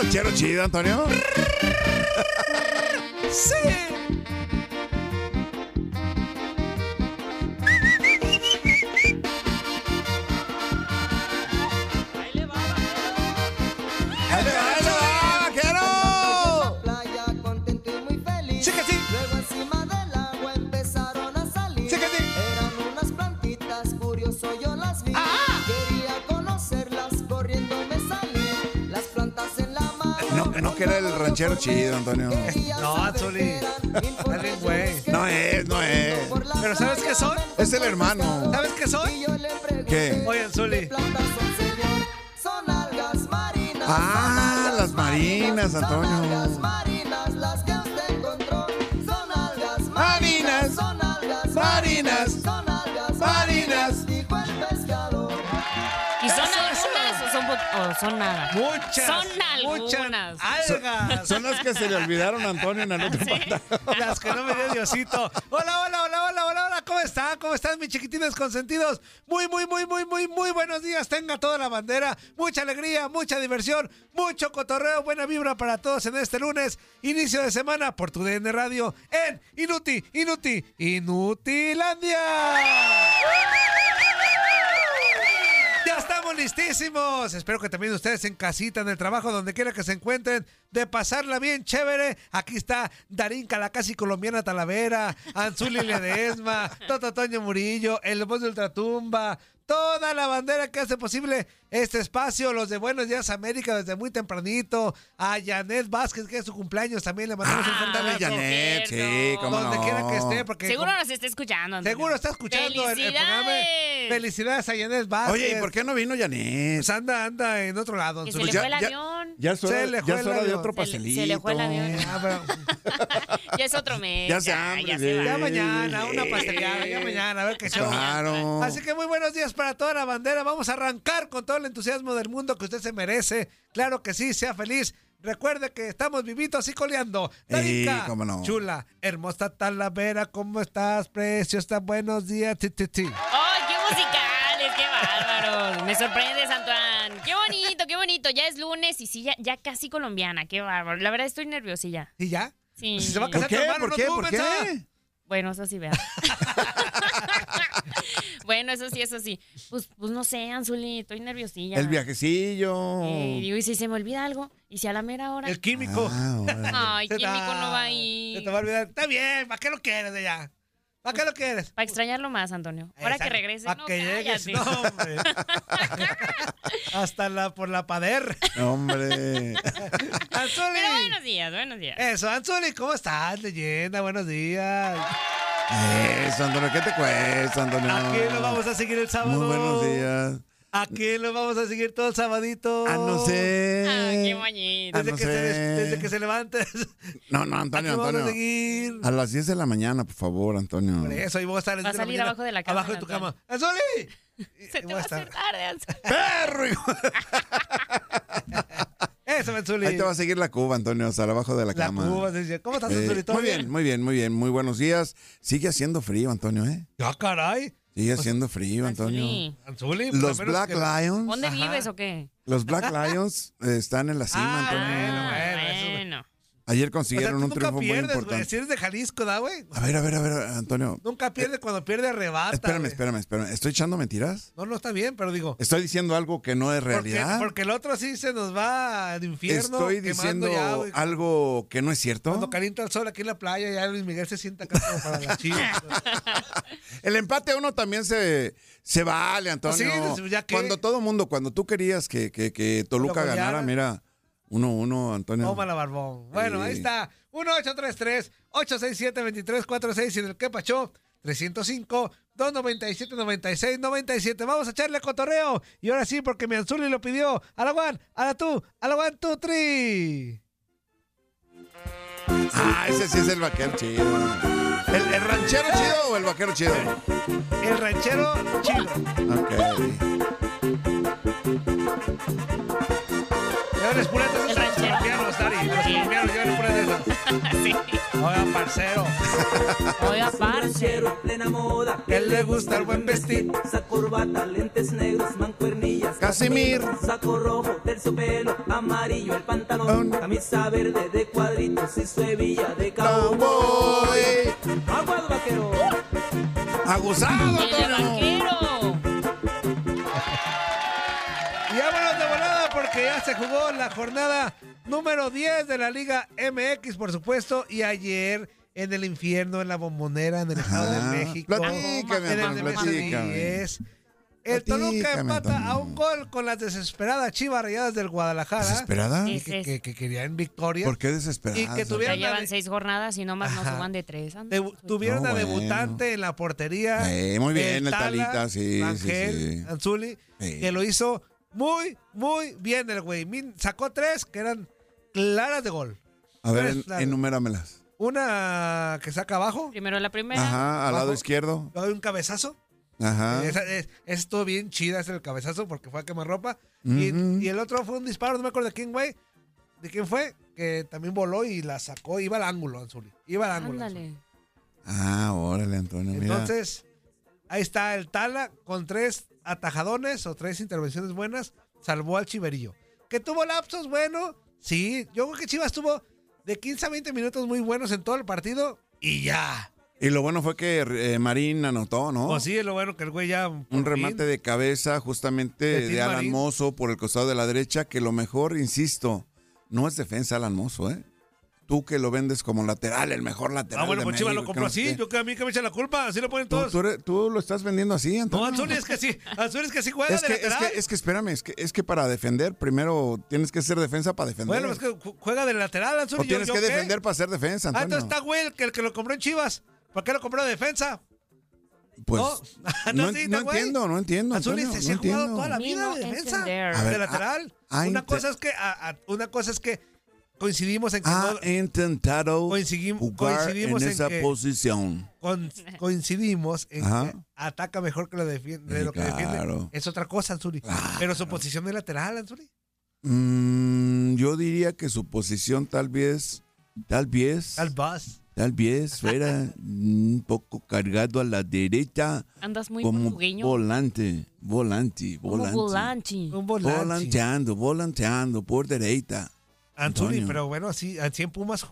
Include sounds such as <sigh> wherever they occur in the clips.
Ranchero chido, Antonio? <laughs> ¡Ahí que era el ranchero chido, Antonio. No, güey. No es, no es. Pero ¿sabes qué soy? Es el hermano. ¿Sabes qué pregunté, ¿Qué? Oye, son? Son marinas. Ah, son las marinas, Son Antonio. Son nada? Muchas. Son Muchas algunas. algas. Son las que se le olvidaron a Antonio en la <laughs> nota Las que no me dio Diosito. Hola, hola, hola, hola, hola, hola. ¿Cómo están? ¿Cómo están mis chiquitines consentidos? Muy, muy, muy, muy, muy, muy buenos días. Tenga toda la bandera. Mucha alegría, mucha diversión, mucho cotorreo, buena vibra para todos en este lunes. Inicio de semana por tu DN Radio en Inuti, Inuti, Inutilandia. Estamos listísimos. Espero que también ustedes en casita, en el trabajo, donde quiera que se encuentren, de pasarla bien chévere. Aquí está Darinka, la casi colombiana Talavera, Anzuli Ledesma, <laughs> Toto Toño Murillo, el voz de Ultratumba, toda la bandera que hace posible este espacio, los de Buenos Días América desde muy tempranito, a Janet Vázquez, que es su cumpleaños, también le mandamos un fuerte abrazo. Janet, sí, cómo Donde no. quiera que esté, porque Seguro nos está escuchando. Antonio. seguro está escuchando el, el programa. ¡Felicidades! A Janet Vázquez. Oye, ¿y por qué no vino Janet? Pues anda, anda en otro lado. Su- se le ya- fue el ya- avión. Ya es Se le ya fue es el hora de avión. otro Se le- se pastelito. le fue el avión. Ah, <laughs> <laughs> Ya es otro mes. Ya se hambre, ya se ya mañana, una pasteleada, ya mañana, a ver qué show. Claro. Así que muy buenos días para toda la bandera. Vamos a arrancar con todo el entusiasmo del mundo que usted se merece. Claro que sí, sea feliz. Recuerde que estamos vivitos y coleando. Darinka, cómo no. chula, hermosa Talavera, ¿cómo estás? Preciosa, buenos días. Ti, ti, ti. ¡Ay, qué musicales! ¡Qué bárbaros! Me sorprendes, Antoine. ¡Qué bonito, qué bonito! Ya es lunes y sí, ya, ya casi colombiana. ¡Qué bárbaro! La verdad estoy nerviosilla. ¿Y ya? Sí. Pues si se va a ¿Por casar tu qué? hermano, ¿Por qué? ¿Por qué? Bueno, eso sí, vea. <laughs> <laughs> bueno, eso sí, eso sí. Pues, pues no sé, Anzuli, estoy nerviosilla. El viajecillo. Eh, digo, ¿y si se me olvida algo? ¿Y si a la mera hora? El químico. Ah. Ay, Se químico no va a Se ir. te va a olvidar. Está bien, ¿para qué lo quieres de ya? ¿Para qué lo quieres? Para extrañarlo más, Antonio. Ahora que regrese, Para no, que llegues. cállate. No, hombre. <laughs> Hasta la por la pader. Hombre. <laughs> Anzuli. Pero buenos días, buenos días. Eso, Anzuli, ¿cómo estás, leyenda? Buenos días. Eso, Antonio, ¿qué te cuesta, Antonio? ¿A quién lo vamos a seguir el sábado? Muy buenos días. ¿A quién lo vamos a seguir todo el sabadito? Ah, no sé. Ah, qué bonito. Ah, Desde, no que, se, desde que se levantes. No, no, ¿A Antonio, quién vamos a Antonio. seguir? A las 10 de la mañana, por favor, Antonio. Por eso, ahí voy a estar. las Va a 10 de la salir abajo de la cama, Abajo de tu Antonio. cama. ¡Anzuli! Se te va a estar- hacer tarde, Anzuli. ¡Perro! <laughs> Eso. Ahí te va a seguir la Cuba, Antonio, hasta abajo de la, La cama. Cuba, dice, ¿Cómo estás, Eh, Anzuli? ¿Todo muy bien, muy bien, muy bien. Muy buenos días. Sigue haciendo frío, Antonio, ¿eh? ¡Ah, caray! Sigue haciendo frío, Antonio. Anzuli, Los Black que- Lions. ¿Dónde Ajá. vives o qué? Los Black Lions eh, están en la cima, Ah, Antonio. bueno, bueno, Ayer O sea, consiguieron un triunfo muy pierdes, güey. importante. Si eres de Jalisco, ¿da, güey? A ver, a ver, a ver, Antonio. Nunca pierde cuando pierde arrebata. Espérame, espérame, espérame. ¿Estoy echando mentiras? No, no está bien, pero digo. ¿Estoy diciendo algo que no es realidad? porque el otro sí se nos va al infierno. ¿Estoy diciendo ya, algo que no es cierto? Cuando calienta el sol aquí en la playa, ya Luis Miguel se sienta acá como para la chivas. <laughs> El empate a uno también se, se vale, Antonio. Pues sí, ya que- Cuando todo mundo, cuando tú querías que, que, que Toluca ganara, mira, 1-1, Antonio. Tómala, barbón. Bueno, ahí está. 867-2346 y en el que pachó 305-297-96-97. Vamos a echarle cotorreo. Y ahora sí, porque mi Anzuli lo pidió. A la one, a la two, a la one, two, three. Ah, ese sí es el vaquero chido. ¿El, el ranchero chido o el vaquero chido? El ranchero chido. Ok. Dari. A los Sí. colombianos, llévales puras de esas. <laughs> Sí. Oiga, parcero. <laughs> Oiga, parce. ranchero plena moda. Que le gusta el buen vestir. Usa corbata, lentes negros, mancuernillas. Casimir. Saco rojo, terciopelo, amarillo el pantalón. Camisa verde de cuadritos y su hebilla de cowboy. Cowboy. Aguas, vaquero. Aguzado, Antonio. Ya se jugó la jornada número 10 de la Liga MX, por supuesto, y ayer en el infierno, en la bombonera, en el Estado de México, Platícame, en el platícame. 10. El Toluca empata a un gol con las desesperadas chivas rayadas del Guadalajara. ¿Desesperada? Sí. Que, que- que querían victoria. ¿Por qué desesperada? Y que Ya tuvieron la llevan de- seis jornadas y nomás no Ajá. suban de tres. Debu- tuvieron No, a bueno. debutante en la portería. Eh, muy bien, el Talita, sí, sí, sí. Anzuli, Sí. que lo hizo muy, muy bien el güey. Min- Sacó tres que eran claras de gol. A ver, en- enuméramelas. Una que saca abajo, Primero la primera. Ajá, al lado Abajo. izquierdo. luego un cabezazo. Ajá. Esa, es, estuvo bien chida, ese el cabezazo, porque fue a quemarropa. y, Ujú. y el otro fue un disparo, no me acuerdo de quién, güey. ¿De quién fue? Que también voló y la sacó. Iba al ángulo, Anzuli. Iba al ángulo. Anzuli. Ándale. Ah, órale, Antonio, mira. Entonces, ahí está el Tala con tres atajadones o tres intervenciones buenas. Salvó al Chiverillo. Que tuvo lapsos, bueno. Sí, yo creo que Chivas tuvo de 15 a 20 minutos muy buenos en todo el partido y ya. Y lo bueno fue que eh, Marín anotó, ¿no? O sí, es lo bueno que el güey ya. Un remate de cabeza justamente De Alan Marín. Mozo por el costado de la derecha, que lo mejor, insisto, no es defensa Alan Mozo, ¿eh? Tú que lo vendes como lateral, el mejor lateral Ah, bueno, de pues Chivas lo compró no así. Yo que a mí que me echa la culpa. Así lo ponen todos. tú eres- tú lo estás vendiendo así, No, Antonio. Anzuli es que sí. Anzuli es que sí juega es de que, es, lateral. que, es que espérame, es que, es que para defender primero tienes que ser defensa para defender. Bueno, es que ju- juega de lateral, Anzuli. o ¿yo- tienes yo que qué? defender para ser defensa, Ah, Antonio. entonces está güey el que, el que lo compró en Chivas. ¿Por qué lo compró de defensa? Pues No, <laughs> no, no, sí, no entiendo, no entiendo. Azul Antonio, se no ha jugado toda la vida no de defensa. de lateral. ah, una cosa es que a- a- una cosa es que coincidimos en que Ha no- intentado Coincidimos- jugar coincidimos en en esa que- posición. con- coincidimos en Ajá. que ataca mejor que lo, defiende, de Sí, lo que defiende. claro. Es otra cosa, Anzuli. Pero su posición de lateral, Anzuli. Mm, yo diría que su posición tal vez, tal vez, Al bus. tal vez fuera un poco cargado a la derecha Andas muy como portugueño. volante, volante, Como volante. volante. Un volante. Volanteando, volanteando por derecha. Anzuli, Antonio. pero bueno, así, así en Pumas.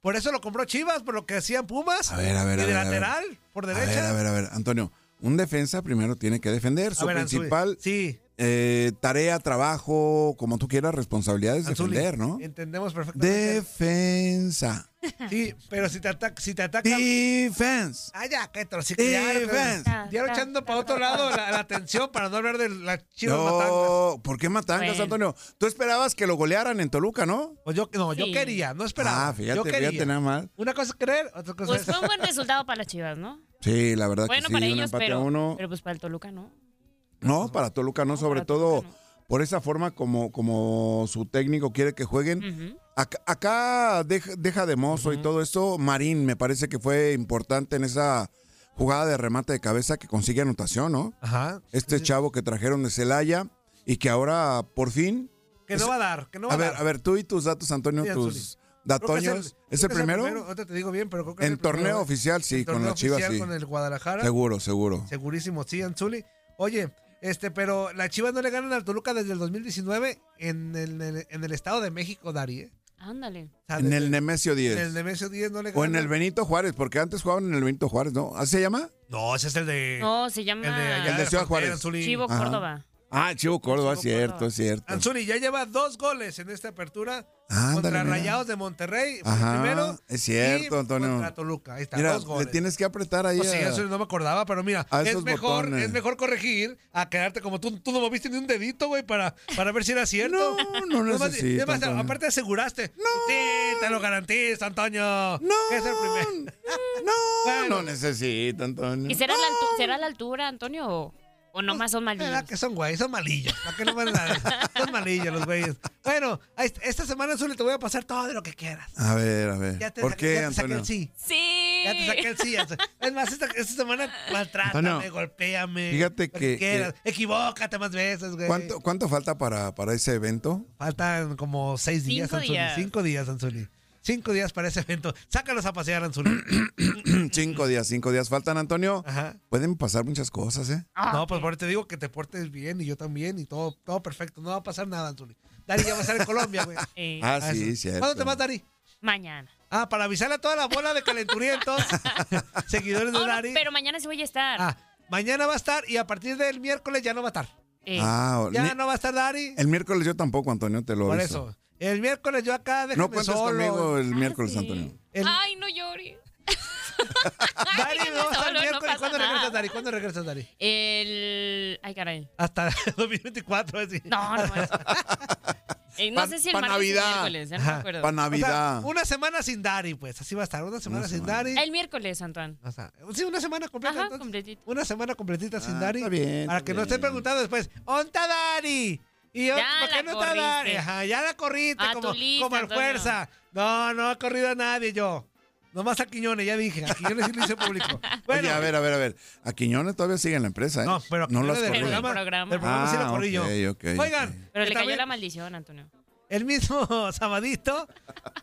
Por eso lo compró Chivas, por lo que hacían Pumas. A ver, a ver, Y a de ver, a ver. lateral, por A derecha. ver, a ver, a ver, Antonio, un defensa primero tiene que defender. Su A ver, principal Sí, eh, tarea, trabajo, como tú quieras, responsabilidad es Anzuli, defender, ¿no? Entendemos perfectamente. Defensa. Sí, pero si te ataca, si te atacan. Defense. Ah, ya, que Defense. ya, lo echando para otro lado la, la atención para no hablar de las chivas matangas. No, ¿por qué matangas, Bueno. Antonio? Tú esperabas que lo golearan en Toluca, ¿no? Pues yo, no, yo Sí. quería, no esperaba. Ah, fíjate, yo quería. fíjate nada más. Una cosa es creer, otra cosa Pues es. fue un <laughs> buen resultado para las chivas, ¿no? Sí, la verdad Bueno que sí, para un ellos, pero, uno. pero pues para el Toluca, ¿no? No, para Toluca no, No, sobre todo por esa forma como, como su técnico quiere que jueguen. Acá, acá deja, deja de mozo y todo esto. Marín me parece que fue importante en esa jugada de remate de cabeza que consigue anotación, ¿no? Ajá. Este chavo que trajeron de Celaya y que ahora por fin. Que no va a dar, que no va A a, ver, a ver, tú y tus datos, Antonio, Sí, tus datoños. ¿Es el, primero? Ahorita te digo bien, pero creo que En torneo ¿eh? oficial, sí, con las Chivas, sí. con el Guadalajara. Seguro, seguro. Segurísimo, sí, Anzuli. Oye, este, pero las Chivas no le ganan al Toluca desde el 2019 en el, en el, en el Estado de México, Dari. ¿eh? Ándale. O sea, En desde- el Nemesio 10. en el Nemesio 10 no le ganan. O en el Benito Juárez, porque antes jugaban en el Benito Juárez, ¿no? ¿Así se llama? No, ese es el de... No, se llama el de allá El de la Ciudad Juárez. Chivo Ajá. Córdoba. Ah, Chivo Córdoba, es Chivo cierto, Córdoba. es cierto. Anzuli ya lleva dos goles en esta apertura Ándale, contra mira. Rayados de Monterrey, Ajá, primero. es cierto, y Antonio. Contra Toluca, ahí está, Mira, dos le goles. tienes que apretar ahí. Pues sí, eso no me acordaba, pero mira, es mejor, botones. es mejor corregir a quedarte como tú, tú no moviste ni un dedito, güey, para, para ver si era cierto. No, no necesito, Antonio. aparte aseguraste. No. Sí, te lo garantizo, Antonio. No, es el primero. no, <laughs> Bueno. no necesito, Antonio. ¿Y será, la, altu- será la altura, Antonio? ¿O, nomás son malillos? ¿Verdad que son güey? Son malillos. ¿Para qué no van a Son malillos los güeyes. Bueno, esta semana solo te voy a pasar todo lo que quieras. A ver, a ver. Ya te, ¿Por saqué- qué, ya te saqué Antonio? el sí. Sí. Ya te saqué el sí. Es más, esta, esta semana maltrátame, Antonio, golpéame. fíjate que- quieras. Equivócate más veces, güey. ¿Cuánto, ¿Cuánto falta para, para ese evento? Faltan como seis días, Cinco Anzuli. días. Cinco días, Anzuli. Cinco días para ese evento. Sácalos a pasear, Anzuli. <clears throat> cinco días, cinco días faltan, Antonio. Ajá. Pueden pasar muchas cosas, ¿eh? Ah, No, pues por eso te digo que te portes bien y yo también y todo, todo perfecto. No va a pasar nada, Anzuli. Dari ya va a estar en Colombia, güey. <laughs> eh, Ah, Ah, sí, cierto. ¿Cuándo te vas, Dari? mañana. Ah, para avisarle a toda la bola de calenturientos, <laughs> <laughs> seguidores de Oh, no, Dari. pero mañana sí voy a estar. Ah, mañana va a estar y a partir del miércoles ya no va a estar. Eh, Ah, Ya no va a estar Dari. el miércoles yo tampoco, Antonio, te lo Por aviso. eso. El miércoles yo acá, déjame No cuentes solo. conmigo el miércoles, sí. Antonio. El- Ay, no llores. <laughs> Dari no el no miércoles. ¿Cuándo nada. regresas, Dari? ¿Cuándo regresas, Dari? El. Ay, caray. Hasta <laughs> 2024, así. No, no. es- <laughs> Eh, no Pa- sé si el pa' martes o Navidad. miércoles, ya no me Ajá. acuerdo. Para O sea, Navidad. una semana sin Dari, pues. Así va a estar. Una semana Una sin semana. Dari. El miércoles, Antoine. O sea, sí, una semana completa. Ajá, entonces. completito. Una semana completita sin Ah, Dari. está bien, Para está que no estén bien. preguntando después, ¿dónde está Dari? ¿Y yo, Ya por qué la no está corriste. Dari? Ajá, ya la corriste como, lista, como el Antonio. fuerza. No, no ha corrido a nadie yo. Nomás a Quiñones, ya dije. A Quiñones sí lo hice público. <laughs> Bueno, Oye, a ver, a ver, a ver. A Quiñones todavía sigue en la empresa, ¿eh? No, pero no lo has del programa, del programa sí lo Ah, corrí yo. ok, ok, Oigan, ok. Pero le cayó también- la maldición, Antonio. El mismo <laughs> sabadito,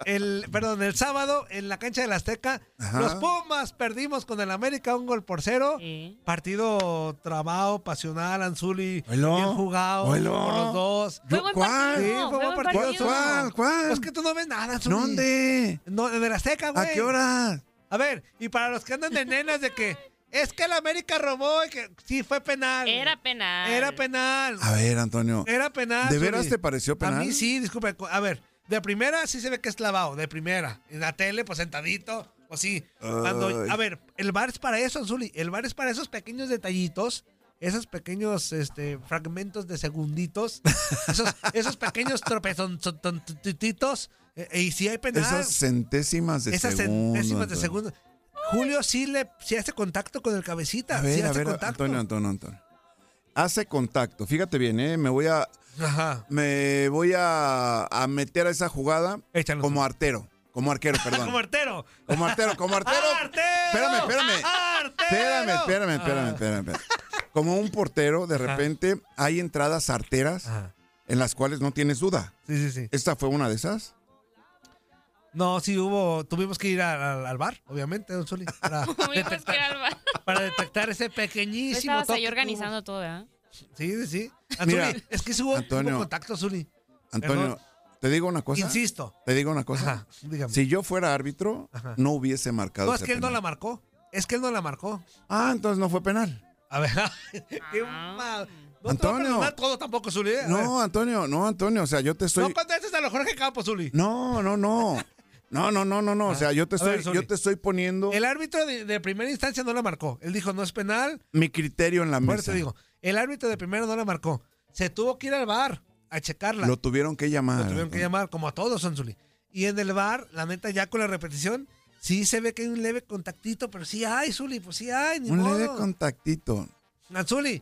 el, perdón, el sábado en la cancha del Azteca, Ajá. los Pumas perdimos con el América un gol por cero. Sí. Partido trabado, pasional, Anzuli, Oilo, bien jugado oilo. por los dos. Fue Yo- buen ¿cuál? partido. Sí, fue buen partido. partido. ¿Cuál? ¿Cuál? Pues que tú no ves nada, Anzuli. ¿Dónde? No, en el Azteca, güey. ¿A qué hora? A ver, y para los que andan de nenas de que es que el América robó y que sí fue penal. Era penal. Era penal. A ver, Antonio. Era penal. ¿De veras te pareció penal? A mí sí, disculpe. A ver, de primera sí se ve que es clavado, de primera. En la tele, pues sentadito, o sí. Cuando, a ver, el bar es para eso, Zuli. El bar es para esos pequeños detallitos, esos pequeños este, fragmentos de segunditos, <laughs> esos, esos pequeños tropezontitos. eh, y si hay penal, Esas centésimas de esas segundo. centésimas de segundo. Julio sí le sí hace contacto con el cabecita. A sí a hace ver, contacto. Antonio, Antonio, Antonio. Hace contacto. Fíjate bien, ¿eh? Me voy a, Ajá. me voy a, a meter a esa jugada como artero. Como arquero, <laughs> perdón. Como artero. Como artero, como artero. <laughs> ¡Artero! Espérame, espérame. ¡Artero! Espérame, espérame, espérame, Ah. espérame. Como un portero, de Ajá. repente hay entradas arteras Ajá. en las cuales no tienes duda. Sí, sí, sí. ¿Esta fue una de esas? No, sí hubo, tuvimos que ir al, bar, obviamente, don Zuli, para, <laughs> Tuvimos que ir detectar, al bar. para detectar ese pequeñísimo Estabas ahí organizando todo, ¿eh? Sí, sí, sí. Ah, Mira, Zuli, es que hubo, Antonio, hubo contacto, Zuli. Antonio, te digo una cosa. Insisto. Te digo una cosa. Ajá, dígame. Si yo fuera árbitro, Ajá. no hubiese marcado no, es ese que él no la marcó. Es que él no la marcó. Ah, entonces no fue penal. A ver, <laughs> qué Ah. mal. No Antonio. te a todo tampoco, Zuli. ¿eh? No, Antonio, no, Antonio. O sea, yo te estoy. No contestes a lo Jorge Campos, Zuli. No, no, no. No, no, no, no, no. O sea, yo te ver, estoy, yo te estoy poniendo El árbitro de, de primera instancia no la marcó. Él dijo, no es penal. mi criterio en la mesa. te digo, el árbitro de primera no la marcó. Se tuvo que ir al bar a checarla. Lo tuvieron que llamar. Lo tuvieron que llamar, como a todos, Anzuli. Y en el bar, la neta, ya con la repetición, sí se ve que hay un leve contactito, pero sí hay, Zuli, pues sí hay, ni Un modo. leve contactito. Anzuli,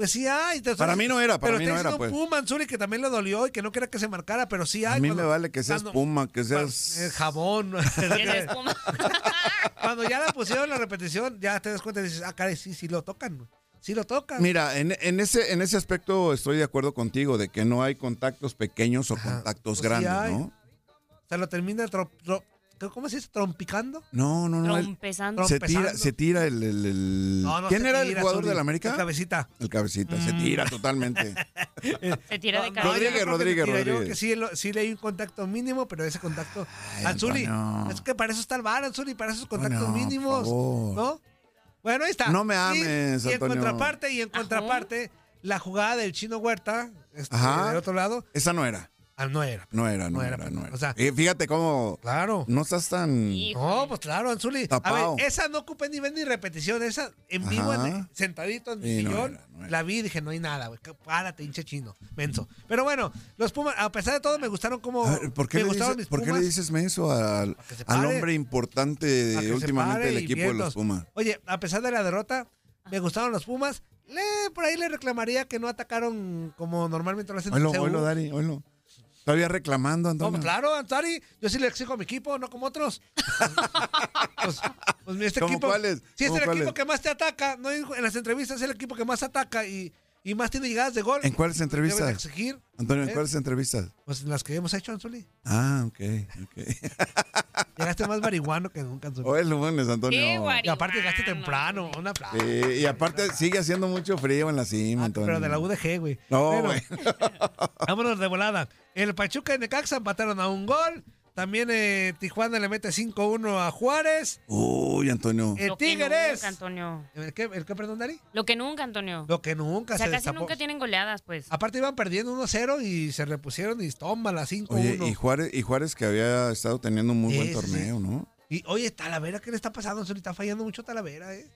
pues sí hay. te- Para mí no era, para pero mí no era, pues. un Puma, Anzuli, que también le dolió y que no quería que se marcara, pero sí hay. A mí cuando- me vale que seas cuando- puma, que seas. eh, jabón. <laughs> Espuma. <laughs> <laughs> cuando ya la pusieron la repetición, ya te das cuenta y dices, ah, caray, sí, sí lo tocan. Sí lo tocan. Mira, en, en ese, en ese aspecto estoy de acuerdo contigo de que no hay contactos pequeños o Ajá. contactos Pues sí grandes, hay. ¿no? Se lo termina tro- tro- ¿cómo se dice? ¿Trompicando? No, no, no. él- Trompezando. se tira, se tira el. el- el- No, no ¿Quién se era el tira, jugador Zuli. del América? El cabecita. El cabecita, se Mm. tira totalmente. <laughs> Se tira de No, cabeza. no, yo Rodríguez, creo que Rodríguez. Yo creo Rodríguez. que sí, lo- sí le hay un contacto mínimo, pero ese contacto. Ay, Anzuli, Antonio. es que para eso está el bar, Anzuli, para esos contactos Antonio, mínimos. por favor. ¿No? Bueno, ahí está. No me Y- ames, y, en Antonio. contraparte, y en Ajá. contraparte, la jugada del chino Huerta, este, Ajá. del otro lado, Esa no era. Ah, no era. No era, no, No era, era, no era. o sea- Y fíjate cómo Claro. no estás tan. No, pues claro, Anzuli. A ver, esa no ocupé ni ver ni repetición. Esa en vivo, en- sentadito en mi sillón, era, no era. la vi y dije, no hay nada, güey. Párate, hinche chino, menso. Pero bueno, los Pumas, a pesar de todo, me gustaron como. Ver, ¿por, qué me le gustaron dices, mis por qué le dices eso al, al hombre importante de, últimamente del equipo de los. Pumas? Oye, a pesar de la derrota, me gustaron los Pumas. Le, por ahí le reclamaría que no atacaron como normalmente lo hacen en Oilo, oilo, Dari, oilo. Todavía reclamando, No, Antonio. pues claro, Antari, yo sí le exijo a mi equipo, no como otros. <laughs> pues, pues este ¿Cómo equipo, cuáles? Si es ¿Cómo el equipo que más te ataca, no en en las entrevistas es el equipo que más ataca y, y más tiene llegadas de gol. ¿En cuáles Deben entrevistas? exigir. Antonio, ¿en ¿Eh? cuáles entrevistas? Pues en las que hemos hecho, Anzuli. Ah, ok, ok. <laughs> Llegaste más marihuano que nunca, Anzuli. Hoy es lunes, Antonio. Qué Y aparte llegaste temprano, un aplauso. Sí, y aparte sigue haciendo mucho frío en la cima, Ah, Antonio. pero de la UDG, güey. No, Bueno, güey. <laughs> vámonos de volada. El Pachuca y Necaxa empataron a un gol. También eh, Tijuana le mete 5-1 a Juárez. Uy, Antonio. El Lo que Tigres. nunca, Antonio. ¿El qué, el qué, perdón, Dari? Lo que nunca, Antonio. Lo que nunca o sea, se casi destapó. nunca tienen goleadas, pues. Aparte iban perdiendo 1-0 y se repusieron y tómala 5-1. Oye, y Juárez, y Juárez que había estado teniendo un muy Sí, buen sí, torneo, ¿no? Y oye, Talavera, ¿qué le está pasando? Está fallando mucho Talavera, ¿eh?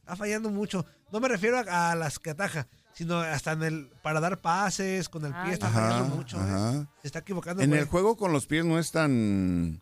Está fallando mucho. No me refiero a, a las que ataja, sino hasta en el para dar pases, con el pie Ay, está Ajá, fallando mucho, ¿eh? ajá. Se está equivocando. En güey. el juego con los pies no es tan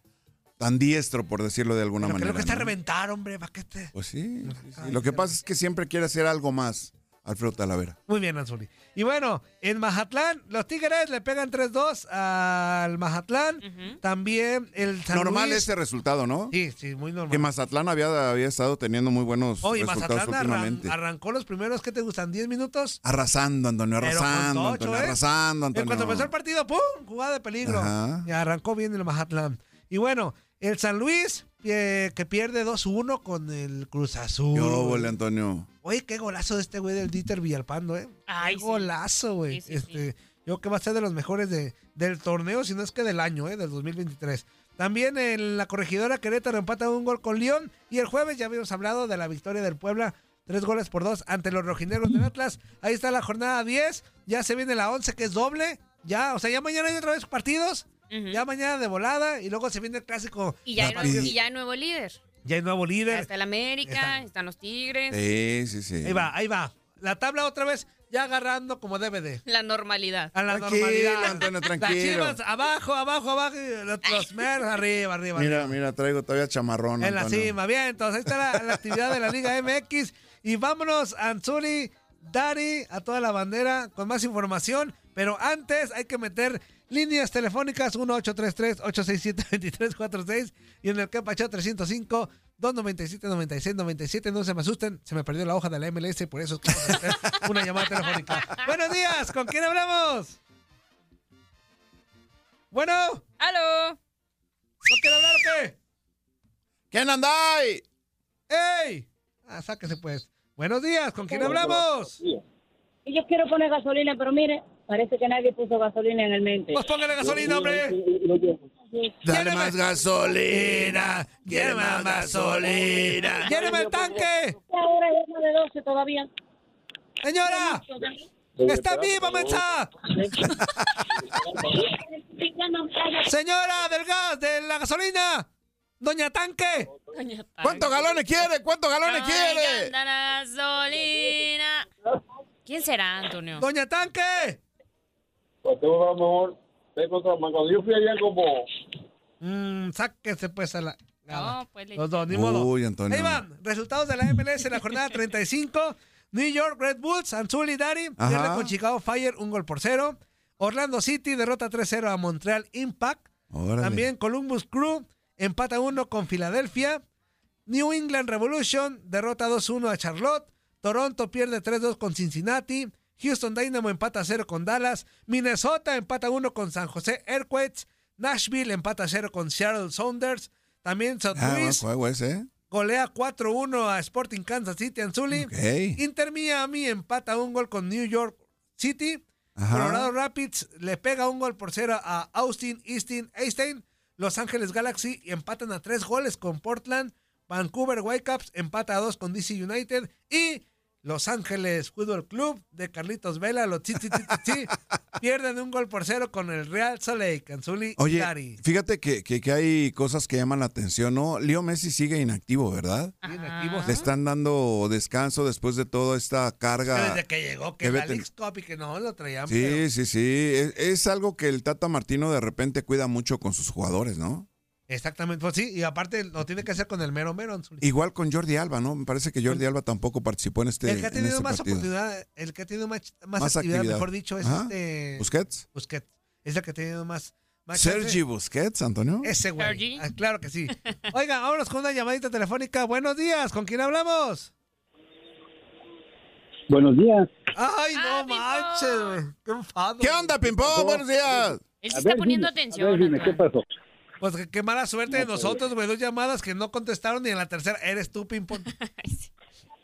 tan diestro, por decirlo de alguna Pero manera. lo que está ¿no? reventar, hombre, ¿para qué te...? Pues sí, sí, sí. Ay, Lo que pasa es que siempre quiere hacer algo más, Alfredo Talavera. Muy bien, Anzuli. Y bueno, en Mazatlán, los Tigres le pegan 3-2 al Mazatlán. También el San Normal Luis- ese resultado, ¿no? Sí, sí, muy normal. Que Mazatlán había, había estado teniendo muy buenos Oye, resultados Mazatlán arran- arrancó los primeros, ¿qué te gustan? ¿10 minutos? Arrasando, Antonio, arrasando, tocho, Antonio, ¿eh? arrasando, En Antonio. cuanto empezó el partido, ¡pum! Jugada de peligro. Ajá. Y arrancó bien el Mazatlán. Y bueno, el San Luis, eh, que pierde 2-1 con el Cruz Azul. Qué óvole, Antonio. Oye, qué golazo de este güey del Dieter Villalpando, ¿eh? Ay, qué sí. golazo, güey. Sí, sí, sí. este, Yo creo que va a ser de los mejores de, del torneo, si no es que del año, ¿eh? Del 2023. También en la corregidora Querétaro empata un gol con León. Y el jueves ya habíamos hablado de la victoria del Puebla. Tres goles por dos ante los rojinegros del Atlas. Ahí está la jornada 10. Ya se viene la 11 que es doble. Ya, o sea, ya mañana hay otra vez partidos. Ya mañana de volada. Y luego se viene el clásico. Y ya, hay La- nuevo, y ya hay nuevo líder. Ya hay nuevo Ya líder. está el América, Está. están los Tigres. Sí, sí, sí. Ahí va, ahí va. La tabla otra vez ya agarrando como debe de. La normalidad. A la Tranquilo, normalidad. Antonio, <laughs> Las tranquilo. chivas abajo, abajo, abajo. Los, los Mers arriba, arriba. Mira, arriba. mira, traigo todavía chamarrón. En la cima. Bien, entonces ahí está la, la actividad de la Liga <laughs> MX. Y vámonos, Anzuli, Dari, a toda la bandera con más información. Pero antes hay que meter líneas telefónicas 1833-867-2346 y en el Capacho 305. 297-96-97, no se me asusten, se me perdió la hoja de la MLS, por eso <laughs> una llamada telefónica. Buenos días, ¿con quién hablamos? Bueno, ¿no ¡Aló! quiere hablar o qué? ¿Quién andáis? ¡Ey! Ah, sáquese pues. Buenos días, ¿con quién hablamos? Y yo quiero poner gasolina, pero mire, parece que nadie puso gasolina en el mente. Pues póngale gasolina, hombre. Dale más gasolina. Quiere más gasolina. ¡Lléneme el tanque! Ahora es más de 12 todavía. ¡Señora! ¡Está viva, mensa! <laughs> ¡Señora del gas, de la gasolina! ¡Doña Tanque! Doña Tanque. ¿Cuántos galones quiere? ¿Cuántos galones quiere? Gasolina. ¿Quién será, Antonio? ¡Doña Tanque! Pues tengo a lo mejor, tengo otra más. Cuando yo fui allá como, Mmm, sáquese pues a la... nada. No, pues le- Los dos, ni modo. Uy, Antonio. Ahí van, resultados de la MLS en la jornada 35. New York Red Bulls, Anzuli Dari, pierde con Chicago Fire un gol por cero. Orlando City derrota 3-0 a Montreal Impact. Órale. También Columbus Crew empata 1 con Filadelfia. New England Revolution derrota 2-1 a Charlotte. Toronto pierde 3-2 con Cincinnati. Houston Dynamo empata 0 con Dallas. Minnesota empata 1 con San José Earthquakes. Nashville empata 0 con Seattle Sounders. También St. Ah, Louis juego ese, ¿eh? golea 4-1 a Sporting Kansas City Anzuli. Ok. Inter Miami empata un gol con New York City. Ajá. Colorado Rapids le pega un gol por cero a Austin Easton Einstein. Los Ángeles Galaxy empatan a tres goles con Portland. Vancouver Whitecaps empata a dos con DC United. Y Los Ángeles Fútbol Club de Carlitos Vela, los chi, chi, chi, <laughs> pierden un gol por cero con el Real Soleil, Canzuli y Oye, fíjate que, que- que hay cosas que llaman la atención, ¿no? Leo Messi sigue inactivo, ¿verdad? Bien activos. Le están dando descanso después de toda esta carga. Desde que llegó, que Debe la ten- Leagues Cup y que no lo traían. pero- Sí, sí, sí. Es, es algo que el Tata Martino de repente cuida mucho con sus jugadores, ¿no? Exactamente, pues sí, y aparte lo tiene que hacer con el mero mero. Igual con Jordi Alba, ¿no? Me parece que Jordi Alba tampoco participó en este, el que ha en tenido este más partido. oportunidad, el que ha tenido más, más, Más actividad, actividad. mejor dicho, es Ajá. este. ¿Busquets? Busquets. Es el que ha tenido más. más Sergi chance. Busquets, Antonio. Ese güey. Sergi. Ah, claro que sí. Oiga, vámonos con una llamadita telefónica. Buenos días, ¿con quién hablamos? Buenos días. Ay, no Ah, manches, güey. Qué enfado. ¿Qué onda, Pimpón? Buenos días. Él se está poniendo atención. Antoine. pasó? Pues que- qué mala suerte de nosotros, güey. Dos llamadas que no contestaron ni en la tercera. Eres tú, <laughs> sí.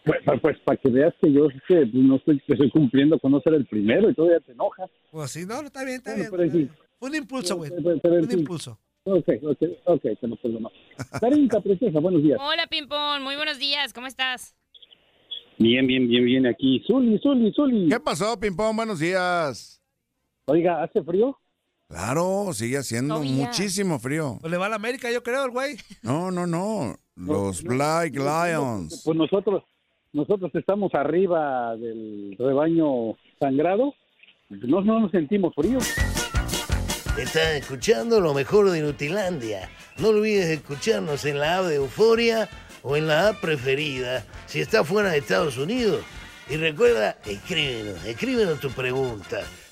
Pues, pues para que veas que yo que pues, no estoy, que estoy cumpliendo con no ser el primero y todavía te enojas. Pues sí, no, no, está bien, está Bueno, bien. está bien. Fue un impulso, güey. Pero- pero en Un fin. impulso. Ok, ok, ok, te lo perdono. Karinka, preciosa, buenos días. Hola, Pimpón. Muy buenos días. ¿Cómo estás? Bien, bien, bien, bien aquí. Zuli, Zuli, Zuli. ¿Qué pasó, Pimpón? Buenos días. Oiga, ¿hace frío? Claro, sigue haciendo Todavía. muchísimo frío. Pues le va a la América, yo creo, el güey. No, no, no. Los Black Lions. Pues nosotros, nosotros estamos arriba del rebaño sangrado. No, no nos sentimos frío. Estás escuchando lo mejor de Nutilandia. No olvides escucharnos en la app de Euforia o en la app preferida si estás fuera de Estados Unidos. Y recuerda, escríbenos, escríbenos tu pregunta,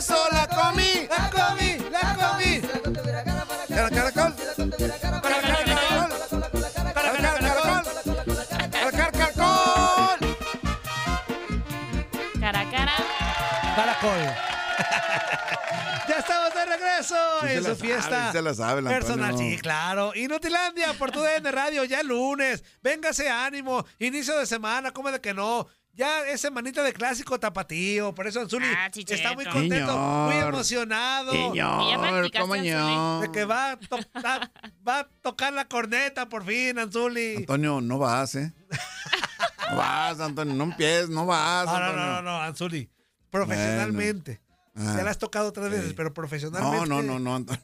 Eso la comí. ¡La comí! ¡La comí! La Caracol. La Caracol. cara, cara, cara, cara, Cara- Caracol. <laughs> Ya estamos de regreso Sí en la su sabe, fiesta. sí se la sabe el Personal, Antonio. sí, claro. Inutilandia por tu DN Radio, ya lunes. Véngase ánimo. Inicio de semana, ¿cómo de que no? Ya es semanita de clásico tapatío. Por eso Anzuli Ah, está muy contento, muy Señor. emocionado. Practicaste, ¿cómo Anzuli. no? De que va a, to- va- va a tocar la corneta por fin, Anzuli. Antonio, no vas, ¿eh? No vas, Antonio, no empieces, no vas, No, no, Antonio. no, no, no, Anzuli. Profesionalmente. Ah, ya la has tocado tres veces, sí. pero profesionalmente. No, no, no, no, Antonio.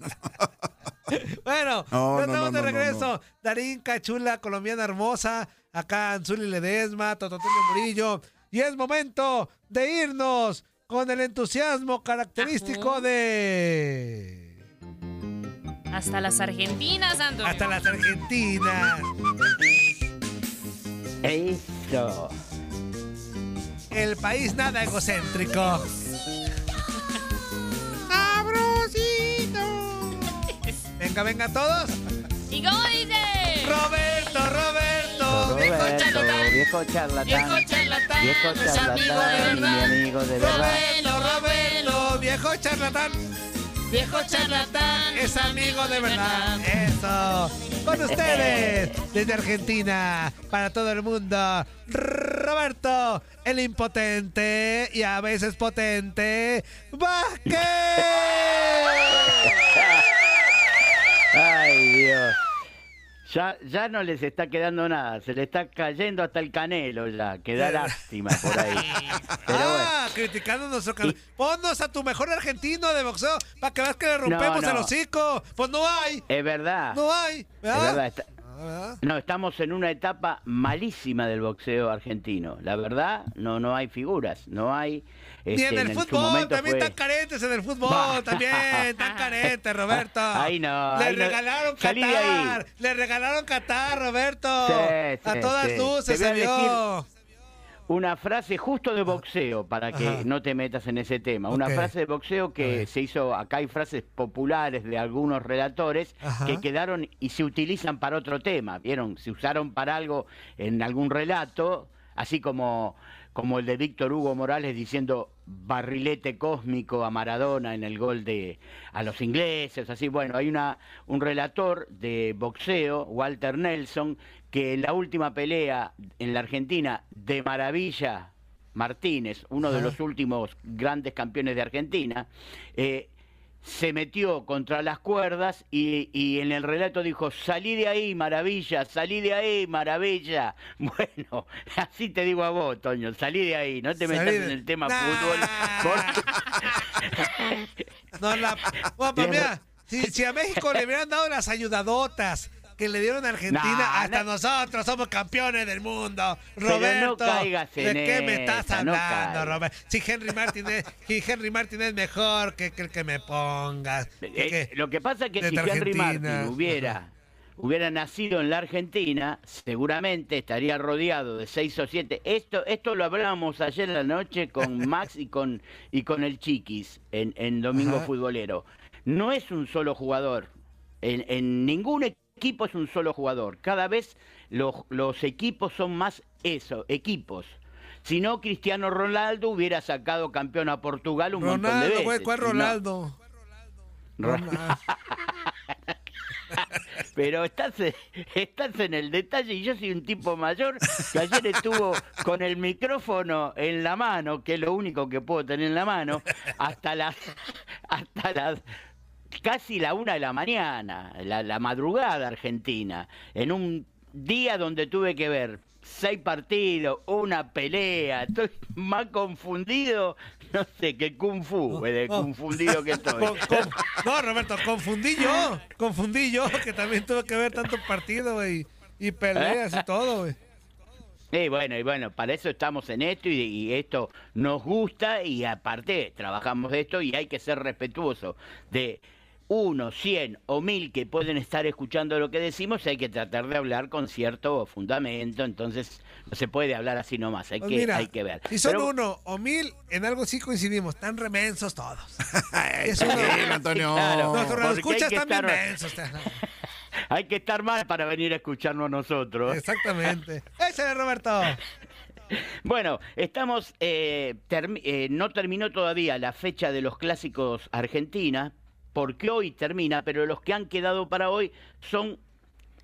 <laughs> Bueno, No, ya no, estamos no, de regreso. no, Darín Cachula, colombiana hermosa. Acá Anzuli Ledesma, Tototelio Murillo. Y es momento de irnos con el entusiasmo característico Ajá. de. Hasta las Argentinas, Antonio. Hasta las Argentinas. Eso. El país nada egocéntrico. Venga, venga todos. ¿Y cómo dice? Roberto, Roberto. Roberto, charlatán. viejo charlatán. Viejo charlatán. Viejo es amigo de charlatán y mi verdad. amigo de verdad. Roberto, Roberto, viejo charlatán. Viejo charlatán. Es amigo de verdad. Eso. Con <laughs> ustedes, desde Argentina, para todo el mundo, Roberto, el impotente y a veces potente, Vázquez. <laughs> Ay, Dios. Ya, ya no les está quedando nada, se le está cayendo hasta el canelo ya, que da lástima por ahí. <laughs> Pero bueno, Ah, criticando nuestro canal. Ponnos a tu mejor argentino de boxeo para que veas que le rompemos No, no. el hocico. Pues no hay, es verdad. no hay. Es está, ¿verdad? No, estamos en una etapa malísima del boxeo argentino. La verdad, no, no hay figuras, no hay. Este, en el fútbol, también fue- están carentes en el fútbol, <laughs> Bah. también, están carentes, Roberto. <laughs> Ahí no, Le regalaron. Qatar, le regalaron Qatar, Roberto. Sí, a todas sí. luces se vio. Una frase justo de boxeo, para que Ajá. no te metas en ese tema. Una frase de boxeo que se hizo, acá hay frases populares de algunos relatores Ajá. que quedaron y se utilizan para otro tema. ¿Vieron? Se usaron para algo en algún relato, así como, como el de Víctor Hugo Morales diciendo barrilete cósmico a Maradona en el gol de a los ingleses, así bueno, hay una un relator de boxeo, Walter Nelson, que en la última pelea en la Argentina de Maravilla Martínez, uno de los últimos grandes campeones de Argentina, eh, se metió contra las cuerdas y, y en el relato dijo, salí de ahí, maravilla, salí de ahí, maravilla. <laughs> Bueno, así te digo a vos, Toño, salí de ahí, no te Salí metas de- en el tema Nah. fútbol. <laughs> <laughs> No, la... Pues mira, si, si a México le hubieran dado las ayudadotas que le dieron a Argentina, No, hasta no. nosotros somos campeones del mundo. No Roberto, caigas ¿de qué me estás no hablando, caigas. Roberto? Si Henry Martin es, si Henry Martin es mejor que, el que me pongas. Eh, que- lo que pasa es que si Henry. Martin hubiera, hubiera nacido en la Argentina, seguramente estaría rodeado de seis o siete. Esto, esto lo hablábamos ayer en la noche con <laughs> Max y con, y con el Chiquis en, en Domingo Ajá. Futbolero. No es un solo jugador. En, en ningún equipo es un solo jugador. Cada vez los, los equipos son más eso, equipos. Si no, Cristiano Ronaldo hubiera sacado campeón a Portugal un montón de Ronaldo, veces. güey, ¿cuál no- Ronaldo? Ronaldo. <laughs> Pero estás, estás en el detalle y yo soy un tipo mayor que ayer estuvo con el micrófono en la mano, que es lo único que puedo tener en la mano, hasta las hasta las casi la una de la mañana, la, la madrugada argentina, en un día donde tuve que ver seis partidos, una pelea, estoy más confundido, <laughs> no sé, que Kung Fu, de confundido que <laughs> estoy. Con- con- no, Roberto, confundí yo. Confundí yo, que también tuve que ver tantos partidos. Y peleas y todo, güey. Y bueno, y bueno, para eso estamos en esto y, y esto nos gusta y aparte trabajamos de esto y hay que ser respetuoso de uno, cien o mil que pueden estar escuchando lo que decimos, hay que tratar de hablar con cierto fundamento, entonces no se puede hablar así nomás, hay, Pues que, mira, hay que ver. Si son Pero- uno o mil, en algo sí coincidimos. Están remensos todos. Es uno. Tranquilo, Antonio. Claro. Nuestros escuchas están estar- mensos. <laughs> Hay que estar mal para venir a escucharnos nosotros. Exactamente. <laughs> Ese es Roberto. Bueno, estamos, eh, eh, no terminó todavía la fecha de los clásicos Argentina, porque hoy termina, pero los que han quedado para hoy son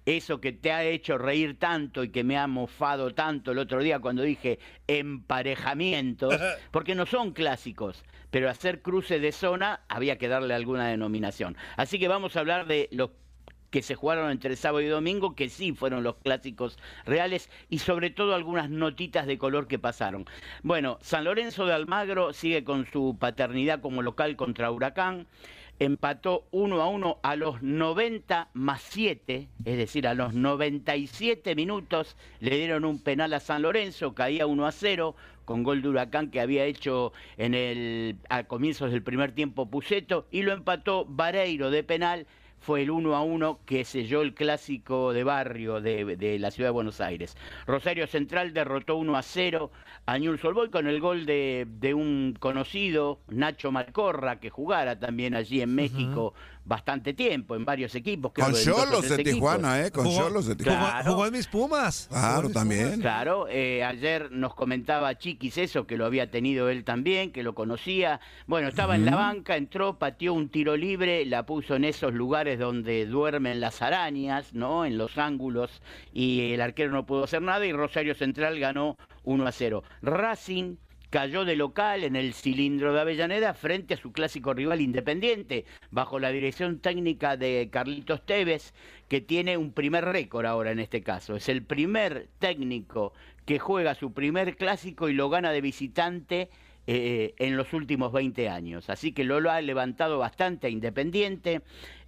eso que te ha hecho reír tanto y que me ha mofado tanto el otro día cuando dije emparejamientos, porque no son clásicos, pero hacer cruce de zona había que darle alguna denominación. Así que vamos a hablar de los que se jugaron entre sábado y domingo, que sí fueron los clásicos reales, y sobre todo algunas notitas de color que pasaron. Bueno, San Lorenzo de Almagro sigue con su paternidad como local contra Huracán, empató 1 a 1 a los 90 más 7, es decir, a los 97 minutos le dieron un penal a San Lorenzo, caía 1 a 0 con gol de Huracán que había hecho en el a comienzos del primer tiempo Puceto y lo empató Vareiro de penal fue el 1 a 1 que selló el clásico de barrio de, de la ciudad de Buenos Aires. Rosario Central derrotó 1 a 0 a Newell's Old Boys con el gol de, de un conocido, Nacho Malcorra, que jugara también allí en México bastante tiempo, en varios equipos. creo Con Cholos de. Tijuana, ¿eh? Con Cholos de Jugó, Tijuana. Claro. jugó en mis Pumas. Claro, también. Claro, eh, ayer nos comentaba Chiquis eso, que lo había tenido él también, que lo conocía. Bueno, estaba en la banca, entró, pateó un tiro libre, la puso en esos lugares donde duermen las arañas, ¿no? En los ángulos, y el arquero no pudo hacer nada, y Rosario Central ganó 1 a 0. Racing cayó de local en el cilindro de Avellaneda frente a su clásico rival Independiente, bajo la dirección técnica de Carlitos Tevez, que tiene un primer récord ahora en este caso. Es el primer técnico que juega su primer clásico y lo gana de visitante eh, en los últimos 20 años. Así que lo, ha levantado bastante a Independiente,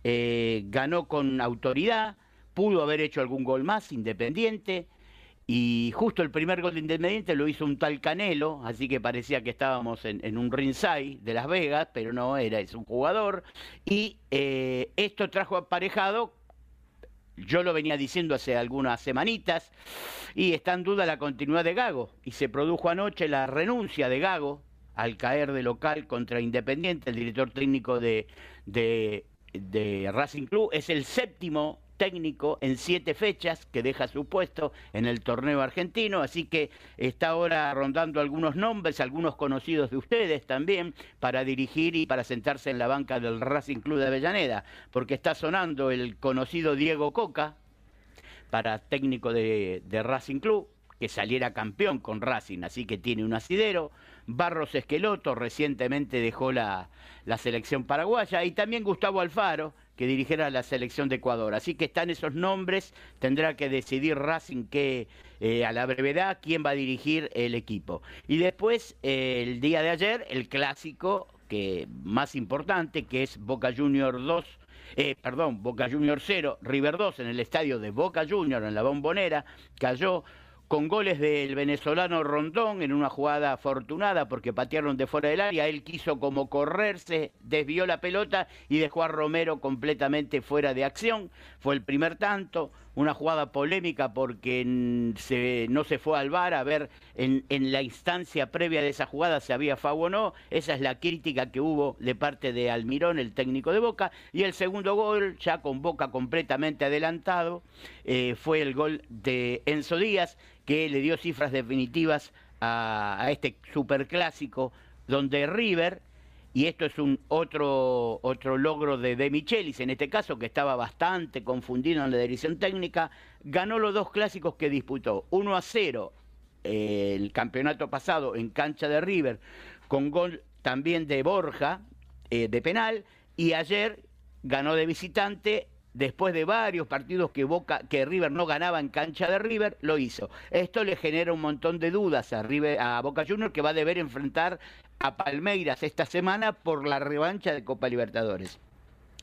eh, ganó con autoridad, pudo haber hecho algún gol más, Independiente. Y justo el primer gol de Independiente lo hizo un tal Canelo, así que parecía que estábamos en, un ringside de Las Vegas, pero no era, es un jugador. Y eh, esto trajo aparejado yo lo venía diciendo hace algunas semanitas y está en duda la continuidad de Gago. Y se produjo anoche la renuncia de Gago al caer de local contra Independiente, el director técnico de, de, de Racing Club. Es el séptimo técnico en siete fechas que deja su puesto en el torneo argentino, así que está ahora rondando algunos nombres, algunos conocidos de ustedes también, para dirigir y para sentarse en la banca del Racing Club de Avellaneda, porque está sonando el conocido Diego Coca para técnico de, Racing Club, que saliera campeón con Racing, así que tiene un asidero. Barros Esqueloto recientemente dejó la selección paraguaya y también Gustavo Alfaro, que dirigiera la selección de Ecuador. Así que están esos nombres, tendrá que decidir Racing que eh, a la brevedad quién va a dirigir el equipo. Y después, eh, el día de ayer, el clásico que más importante, que es Boca Junior 2. Eh, perdón, Boca Junior 0, River 2 en el estadio de Boca Junior en la Bombonera, cayó con goles del venezolano Rondón en una jugada afortunada porque patearon de fuera del área. Él quiso como correrse, desvió la pelota y dejó a Romero completamente fuera de acción. Fue el primer tanto, una jugada polémica porque se, no se fue al VAR a ver en, en, la instancia previa de esa jugada si había FAU o no. Esa es la crítica que hubo de parte de Almirón, el técnico de Boca. Y el segundo gol, ya con Boca completamente adelantado, eh, fue el gol de Enzo Díaz que le dio cifras definitivas a, este superclásico, donde River, y esto es un otro, otro logro de De Michelis, en este caso, que estaba bastante confundido en la dirección técnica, ganó los dos clásicos que disputó. 1 a 0 eh, el campeonato pasado en cancha de River, con gol también de Borja, eh, de penal, y ayer ganó de visitante después de varios partidos que Boca, que River no ganaba en cancha de River, lo hizo. Esto le genera un montón de dudas a, a Boca Juniors que va a deber enfrentar a Palmeiras esta semana por la revancha de Copa Libertadores.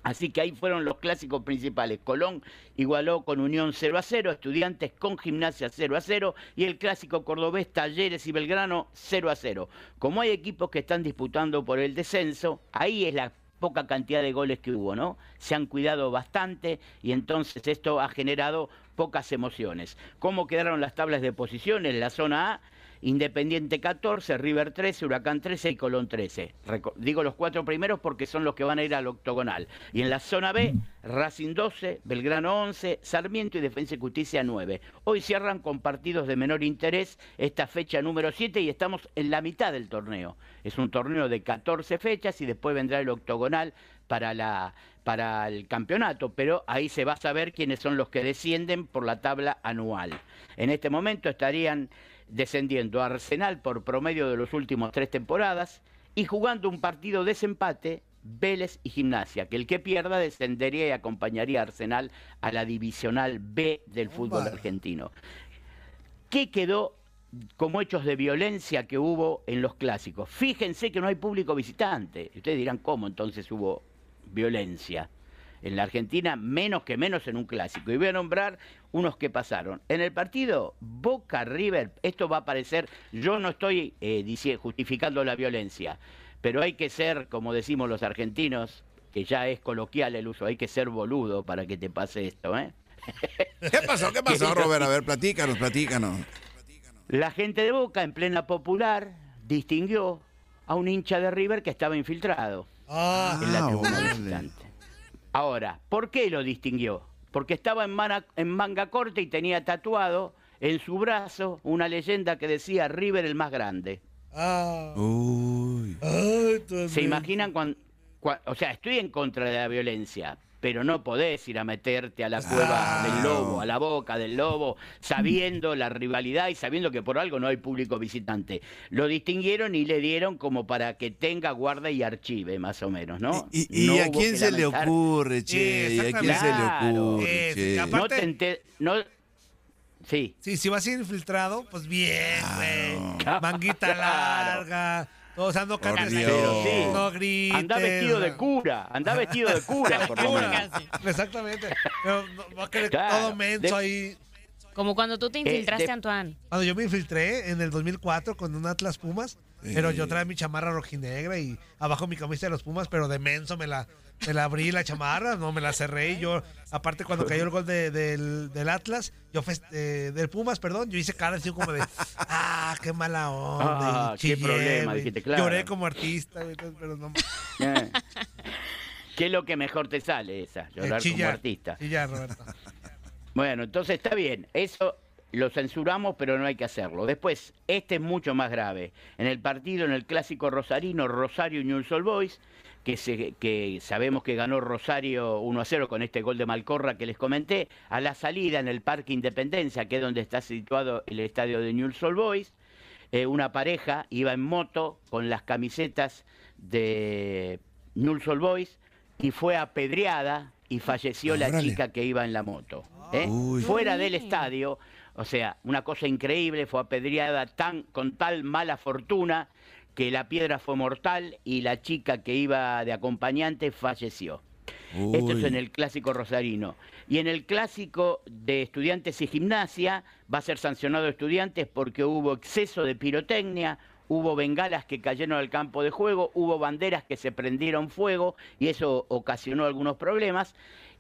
Así que ahí fueron los clásicos principales. Colón igualó con Unión 0 a 0, Estudiantes con Gimnasia 0 a 0 y el clásico cordobés Talleres y Belgrano 0 a 0. Como hay equipos que están disputando por el descenso, ahí es la poca cantidad de goles que hubo, ¿no? Se han cuidado bastante y entonces esto ha generado pocas emociones. ¿Cómo quedaron las tablas de posiciones? La zona A, Independiente 14, River 13, Huracán 13 y Colón 13. Reco digo los cuatro primeros porque son los que van a ir al octogonal. Y en la zona B, Racing 12, Belgrano 11, Sarmiento y Defensa y Justicia 9. Hoy cierran con partidos de menor interés esta fecha número 7 y estamos en la mitad del torneo. Es un torneo de 14 fechas y después vendrá el octogonal para, la, para el campeonato, pero ahí se va a saber quiénes son los que descienden por la tabla anual. En este momento estarían descendiendo Arsenal por promedio de los últimos tres temporadas y jugando un partido de desempate Vélez y Gimnasia, que el que pierda descendería y acompañaría a Arsenal a la divisional B del fútbol argentino. ¿Qué quedó como hechos de violencia que hubo en los clásicos? Fíjense que no hay público visitante. Ustedes dirán, ¿cómo entonces hubo violencia? En la Argentina, menos que menos en un clásico. Y voy a nombrar unos que pasaron. En el partido Boca River, esto va a parecer, yo no estoy eh, justificando la violencia, pero hay que ser, como decimos los argentinos, que ya es coloquial el uso, hay que ser boludo para que te pase esto, ¿eh? ¿Qué pasó? ¿Qué pasó, <laughs> Robert? A ver, platícanos, platícanos. La gente de Boca, en plena popular, distinguió a un hincha de River que estaba infiltrado Ah, en la tribuna órale. Ahora, ¿por qué lo distinguió? Porque estaba en, mana- en manga corta y tenía tatuado en su brazo una leyenda que decía River el más grande. ah. Uy. Ay. ¿Se imaginan cuando... O sea, estoy en contra de la violencia, pero no podés ir a meterte a la cueva del lobo, a la boca del lobo, sabiendo la rivalidad y sabiendo que por algo no hay público visitante. Lo distinguieron y le dieron como para que tenga guarda y archive, más o menos, ¿no? ¿Y, y No a quién se le ocurre, che? ¿Y a quién se le ocurre, Eh, che? capaz- No Aparte- te enter- no Sí. Sí, si vas infiltrado, pues bien, güey. Manguita Claro. larga, O sea, no cantes. Pero sí. No grites. Anda vestido de cura, anda vestido de cura, por lo menos. Exactamente. Pero no, va a querer Claro. todo menso De- ahí. Como cuando tú te infiltraste, de- Antoine. Cuando yo me infiltré en el 2004 con un Atlas Pumas, pero yo traía mi chamarra rojinegra y abajo mi camisa de los Pumas, pero de menso me la, me la abrí la chamarra, no me la cerré y yo, aparte cuando cayó el gol de- del, del Atlas, yo eh, del Pumas, perdón, yo hice cara así como de, ah, qué mala onda. Ah, y qué problema, güey. dijiste, claro. Lloré como artista, pero no. <laughs> Eh. ¿Qué es lo que mejor te sale esa? Llorar como chillar, artista. chillar, Roberto. Bueno, entonces está bien. Eso lo censuramos, pero no hay que hacerlo. Después, este es mucho más grave. En el partido, en el clásico rosarino, Rosario Newell's Old Boys, que, se- que sabemos que ganó Rosario 1 a 0 con este gol de Malcorra que les comenté, a la salida en el Parque Independencia, que es donde está situado el estadio de Newell's Old Boys, eh, una pareja iba en moto con las camisetas de Newell's Old Boys y fue apedreada y falleció la chica que iba en la moto. ¿eh? Fuera del estadio, o sea, una cosa increíble, fue apedreada tan, con tal mala fortuna que la piedra fue mortal y la chica que iba de acompañante falleció. Esto es en el clásico rosarino. Y en el clásico de estudiantes y gimnasia va a ser sancionado estudiantes porque hubo exceso de pirotecnia, hubo bengalas que cayeron al campo de juego, hubo banderas que se prendieron fuego y eso ocasionó algunos problemas.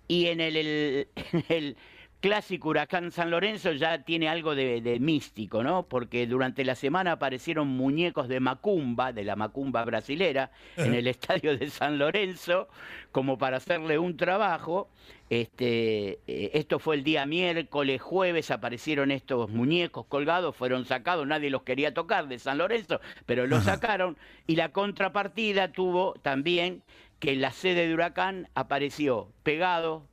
Y en el, el- <laughs> en el clásico Huracán San Lorenzo ya tiene algo de, de místico, ¿no? Porque durante la semana aparecieron muñecos de macumba, de la macumba brasilera, en el estadio de San Lorenzo, como para hacerle un trabajo. Este, eh, esto fue el día miércoles, jueves, aparecieron estos muñecos colgados, fueron sacados, nadie los quería tocar de San Lorenzo, pero los sacaron. Y la contrapartida tuvo también que en la sede de Huracán apareció pegado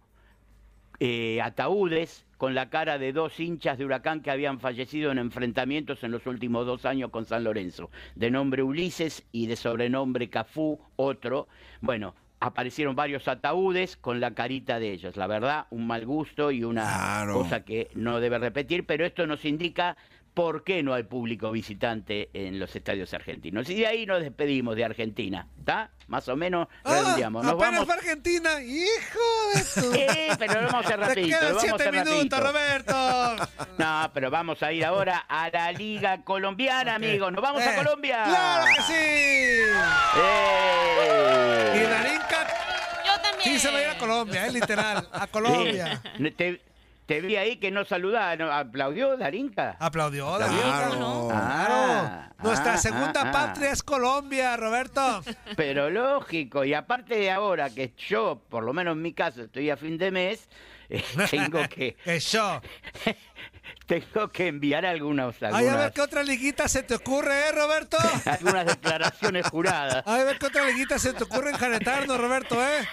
eh, ataúdes con la cara de dos hinchas de Huracán que habían fallecido en enfrentamientos en los últimos dos años con San Lorenzo, de nombre Ulises y de sobrenombre Cafú, otro. Bueno, aparecieron varios ataúdes con la carita de ellos. La verdad, un mal gusto y una Claro. cosa que no debe repetir, pero esto nos indica por qué no hay público visitante en los estadios argentinos. Y de ahí nos despedimos de Argentina, ¿está? Más o menos Ah, redondeamos. Nos apenas vamos Argentina. Hijo de su... <laughs> Sí, pero lo vamos a hacer Te rapidito. quedan vamos a siete minutos, rapidito. Roberto. <laughs> No, pero vamos a ir ahora a la Liga Colombiana, amigos. ¡Nos vamos a Eh, Colombia! ¡Claro que sí! ¡Eh! Y Darinka Yo también. sí se va a ir a Colombia, eh, literal. A Colombia. Sí. Te, te vi ahí que no saludaba. ¿no? ¿Aplaudió Darinka? Aplaudió, Claro. Darinka. Ah, Claro. Nuestra ah, segunda ah, ah. patria es Colombia, Roberto. Pero lógico, y aparte de ahora que yo, por lo menos en mi caso, estoy a fin de mes, eh, <laughs> tengo <laughs> que yo. <laughs> tengo que enviar algunas, Ay, a ver algunas, qué otra liguita se te ocurre, ¿eh, Roberto? algunas declaraciones juradas. A ver qué otra liguita se te ocurre enjaretarnos, Roberto, ¿eh?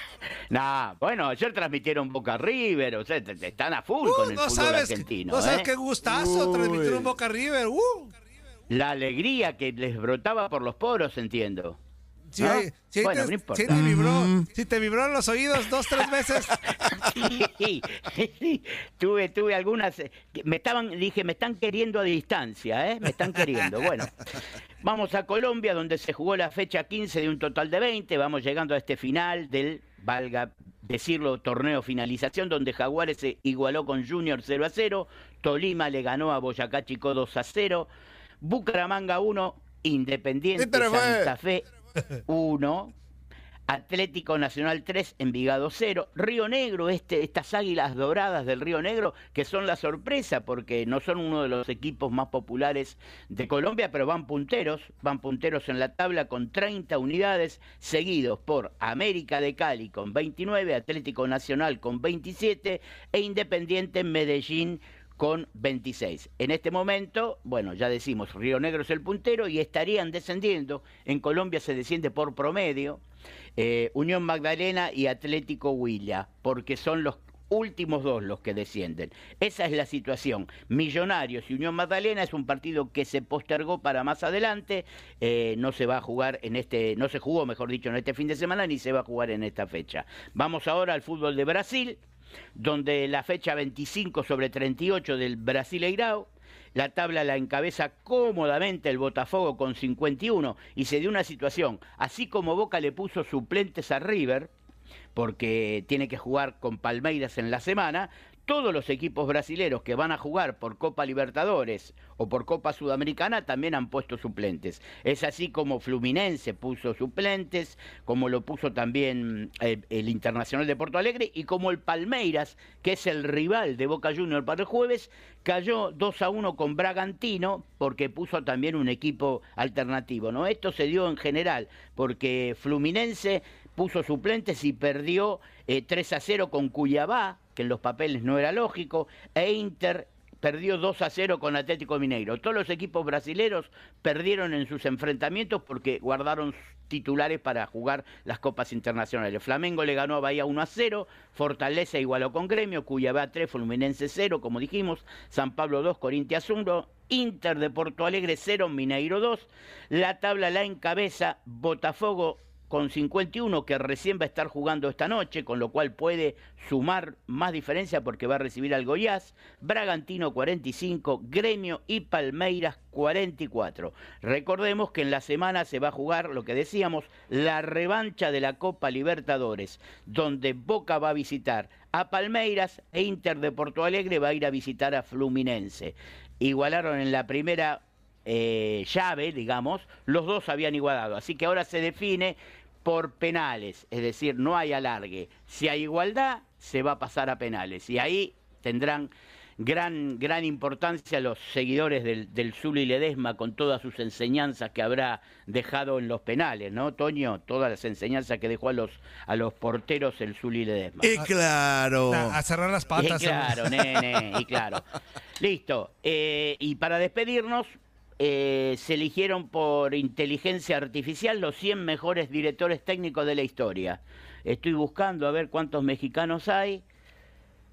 Nah, bueno, ayer transmitieron Boca River, o sea, están a full Uh, con el no fútbol sabes, argentino. no sabes ¿eh? qué gustazo transmitir un Boca River. Uh. La alegría que les brotaba por los poros, entiendo. Si, ¿No? hay- si Bueno, te, no importa. si te vibró, si te vibró en los oídos dos, tres veces. <laughs> Sí, sí, tuve, tuve algunas. eh, Me estaban, dije, me están queriendo a distancia, ¿eh? Me están queriendo. Bueno, vamos a Colombia, donde se jugó la fecha 15 de un total de 20. Vamos llegando a este final del, valga decirlo, torneo finalización, donde Jaguares se igualó con Junior 0 a 0. Tolima le ganó a Boyacá Chico 2 a 0. Bucaramanga 1, Independiente. Santa Fe 1. Atlético Nacional 3, Envigado 0. Río Negro, este, estas águilas doradas del Río Negro, que son la sorpresa porque no son uno de los equipos más populares de Colombia, pero van punteros, van punteros en la tabla con 30 unidades, seguidos por América de Cali con 29, Atlético Nacional con 27 e Independiente Medellín con 26. En este momento, bueno, ya decimos, Río Negro es el puntero y estarían descendiendo. En Colombia se desciende por promedio. eh, Unión Magdalena y Atlético Huila, porque son los últimos dos los que descienden. Esa es la situación. Millonarios y Unión Magdalena es un partido que se postergó para más adelante. eh, no se va a jugar en este, no se jugó, mejor dicho, en este fin de semana ni se va a jugar en esta fecha. Vamos ahora al fútbol de Brasil donde la fecha 25 sobre 38 del Brasileirao La tabla la encabeza cómodamente el Botafogo con 51 y se dio una situación, así como Boca le puso suplentes a River, porque tiene que jugar con Palmeiras en la semana, todos los equipos brasileros que van a jugar por Copa Libertadores o por Copa Sudamericana también han puesto suplentes. Es así como Fluminense puso suplentes, como lo puso también eh, el Internacional de Porto Alegre y como el Palmeiras, que es el rival de Boca Juniors para el jueves, cayó 2 a 1 con Bragantino porque puso también un equipo alternativo. ¿no? Esto se dio en general porque Fluminense puso suplentes y perdió eh, 3 a 0 con Cuyabá, que en los papeles no era lógico, e Inter perdió 2 a 0 con Atlético Mineiro. Todos los equipos brasileros perdieron en sus enfrentamientos porque guardaron titulares para jugar las copas internacionales. Flamengo le ganó a Bahía 1 a 0, Fortaleza igualó con Gremio, Cuyabá 3, Fluminense 0, como dijimos, San Pablo 2, Corintias 1, Inter de Porto Alegre 0, Mineiro 2. La tabla la encabeza Botafogo con 51 que recién va a estar jugando esta noche, con lo cual puede sumar más diferencia porque va a recibir al Goiás, Bragantino 45, Gremio y Palmeiras 44. Recordemos que en la semana se va a jugar lo que decíamos, la revancha de la Copa Libertadores, donde Boca va a visitar a Palmeiras e Inter de Porto Alegre va a ir a visitar a Fluminense. Igualaron en la primera eh, llave, digamos, los dos habían igualado. Así que ahora se define por penales, es decir, no hay alargue. Si hay igualdad, se va a pasar a penales. Y ahí tendrán gran, gran importancia los seguidores del, del Zuli Ledesma con todas sus enseñanzas que habrá dejado en los penales, ¿no, Toño? Todas las enseñanzas que dejó a los, a los porteros el Zuli Ledesma. Y claro. A, a cerrar las patas. Y claro, nene, y claro. <laughs> Listo. Eh, y para despedirnos, eh, se eligieron por inteligencia artificial los 100 mejores directores técnicos de la historia. Estoy buscando a ver cuántos mexicanos hay.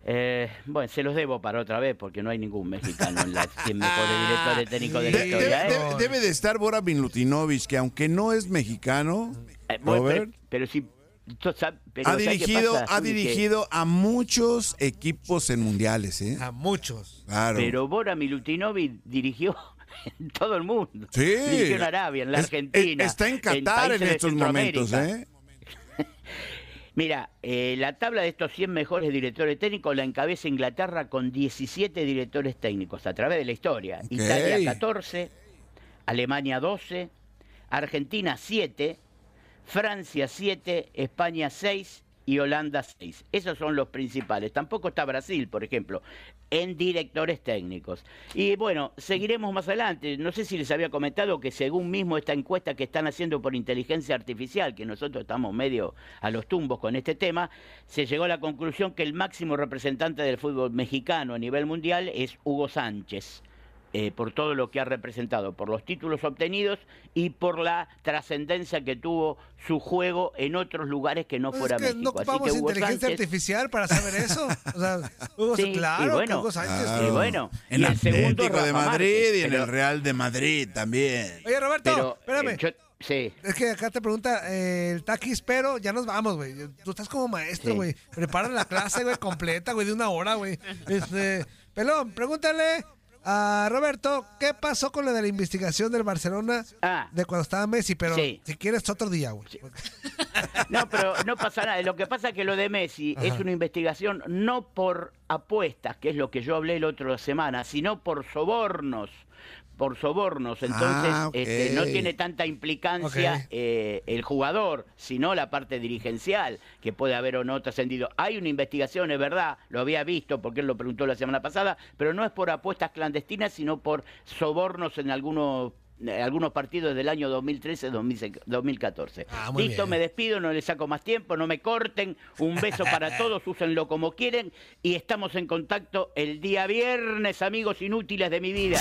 Eh, bueno, se los debo para otra vez porque no hay ningún mexicano en las 100 mejores directores técnicos de la De- historia. debe, ¿eh? debe- debe de estar Bora Milutinovich, que aunque no es mexicano, Eh, bueno, pero, Robert, pero si... pero ha ¿sabes qué dirigido, ha dirigido a muchos equipos en mundiales, ¿eh? A muchos. Claro. Pero Bora Milutinovic dirigió <laughs> en todo el mundo. Sí. Dirigió en Arabia, en la Es- Argentina. es- está en Qatar en, de estos momentos. ¿eh? <laughs> Mira, eh, la tabla de estos 100 mejores directores técnicos la encabeza Inglaterra con 17 directores técnicos a través de la historia. Ok. Italia 14, Alemania 12, Argentina 7, Francia 7, España 6 y Holanda 6. Esos son los principales. Tampoco está Brasil, por ejemplo, en directores técnicos. Y bueno, seguiremos más adelante. No sé si les había comentado que según mismo esta encuesta que están haciendo por inteligencia artificial, que nosotros estamos medio a los tumbos con este tema, se llegó a la conclusión que el máximo representante del fútbol mexicano a nivel mundial es Hugo Sánchez eh, por todo lo que ha representado, por los títulos obtenidos y por la trascendencia que tuvo su juego en otros lugares que no Pues fuera es que México. no Así ocupamos que Hugo inteligencia Sánchez- artificial para saber eso. O sea, <laughs> Hugo, Sí, claro, y que bueno, Hugo Sánchez. y bueno, En y el segundo Atlético de Rafa Madrid Márquez, y en pero- el Real de Madrid también. Oye, Roberto, pero, espérame. eh, yo- sí. Es que acá te pregunta eh, el taquis, pero ya nos vamos, güey. Tú estás como maestro, Sí. güey. Prepara la clase, güey, completa, güey, de una hora, güey. <laughs> Este, pelón, pregúntale a Roberto qué pasó con lo de la investigación del Barcelona Ah. de cuando estaba Messi, pero Sí. si quieres otro día, güey. <laughs> No, pero no pasa nada. Lo que pasa es que lo de Messi es una investigación no por apuestas, que es lo que yo hablé el otro semana, sino por sobornos. Por sobornos. Entonces, Ah, este, no tiene tanta implicancia eh, el jugador, sino la parte dirigencial, que puede haber o no trascendido. Hay una investigación, es verdad, lo había visto porque él lo preguntó la semana pasada, pero no es por apuestas clandestinas, sino por sobornos en algunos eh, algunos partidos del año 2013-2014. Ah, Listo, bien. me despido, no les saco más tiempo, no me corten. Un beso para <laughs> todos, úsenlo como quieren y estamos en contacto el día viernes, amigos inútiles de mi vida.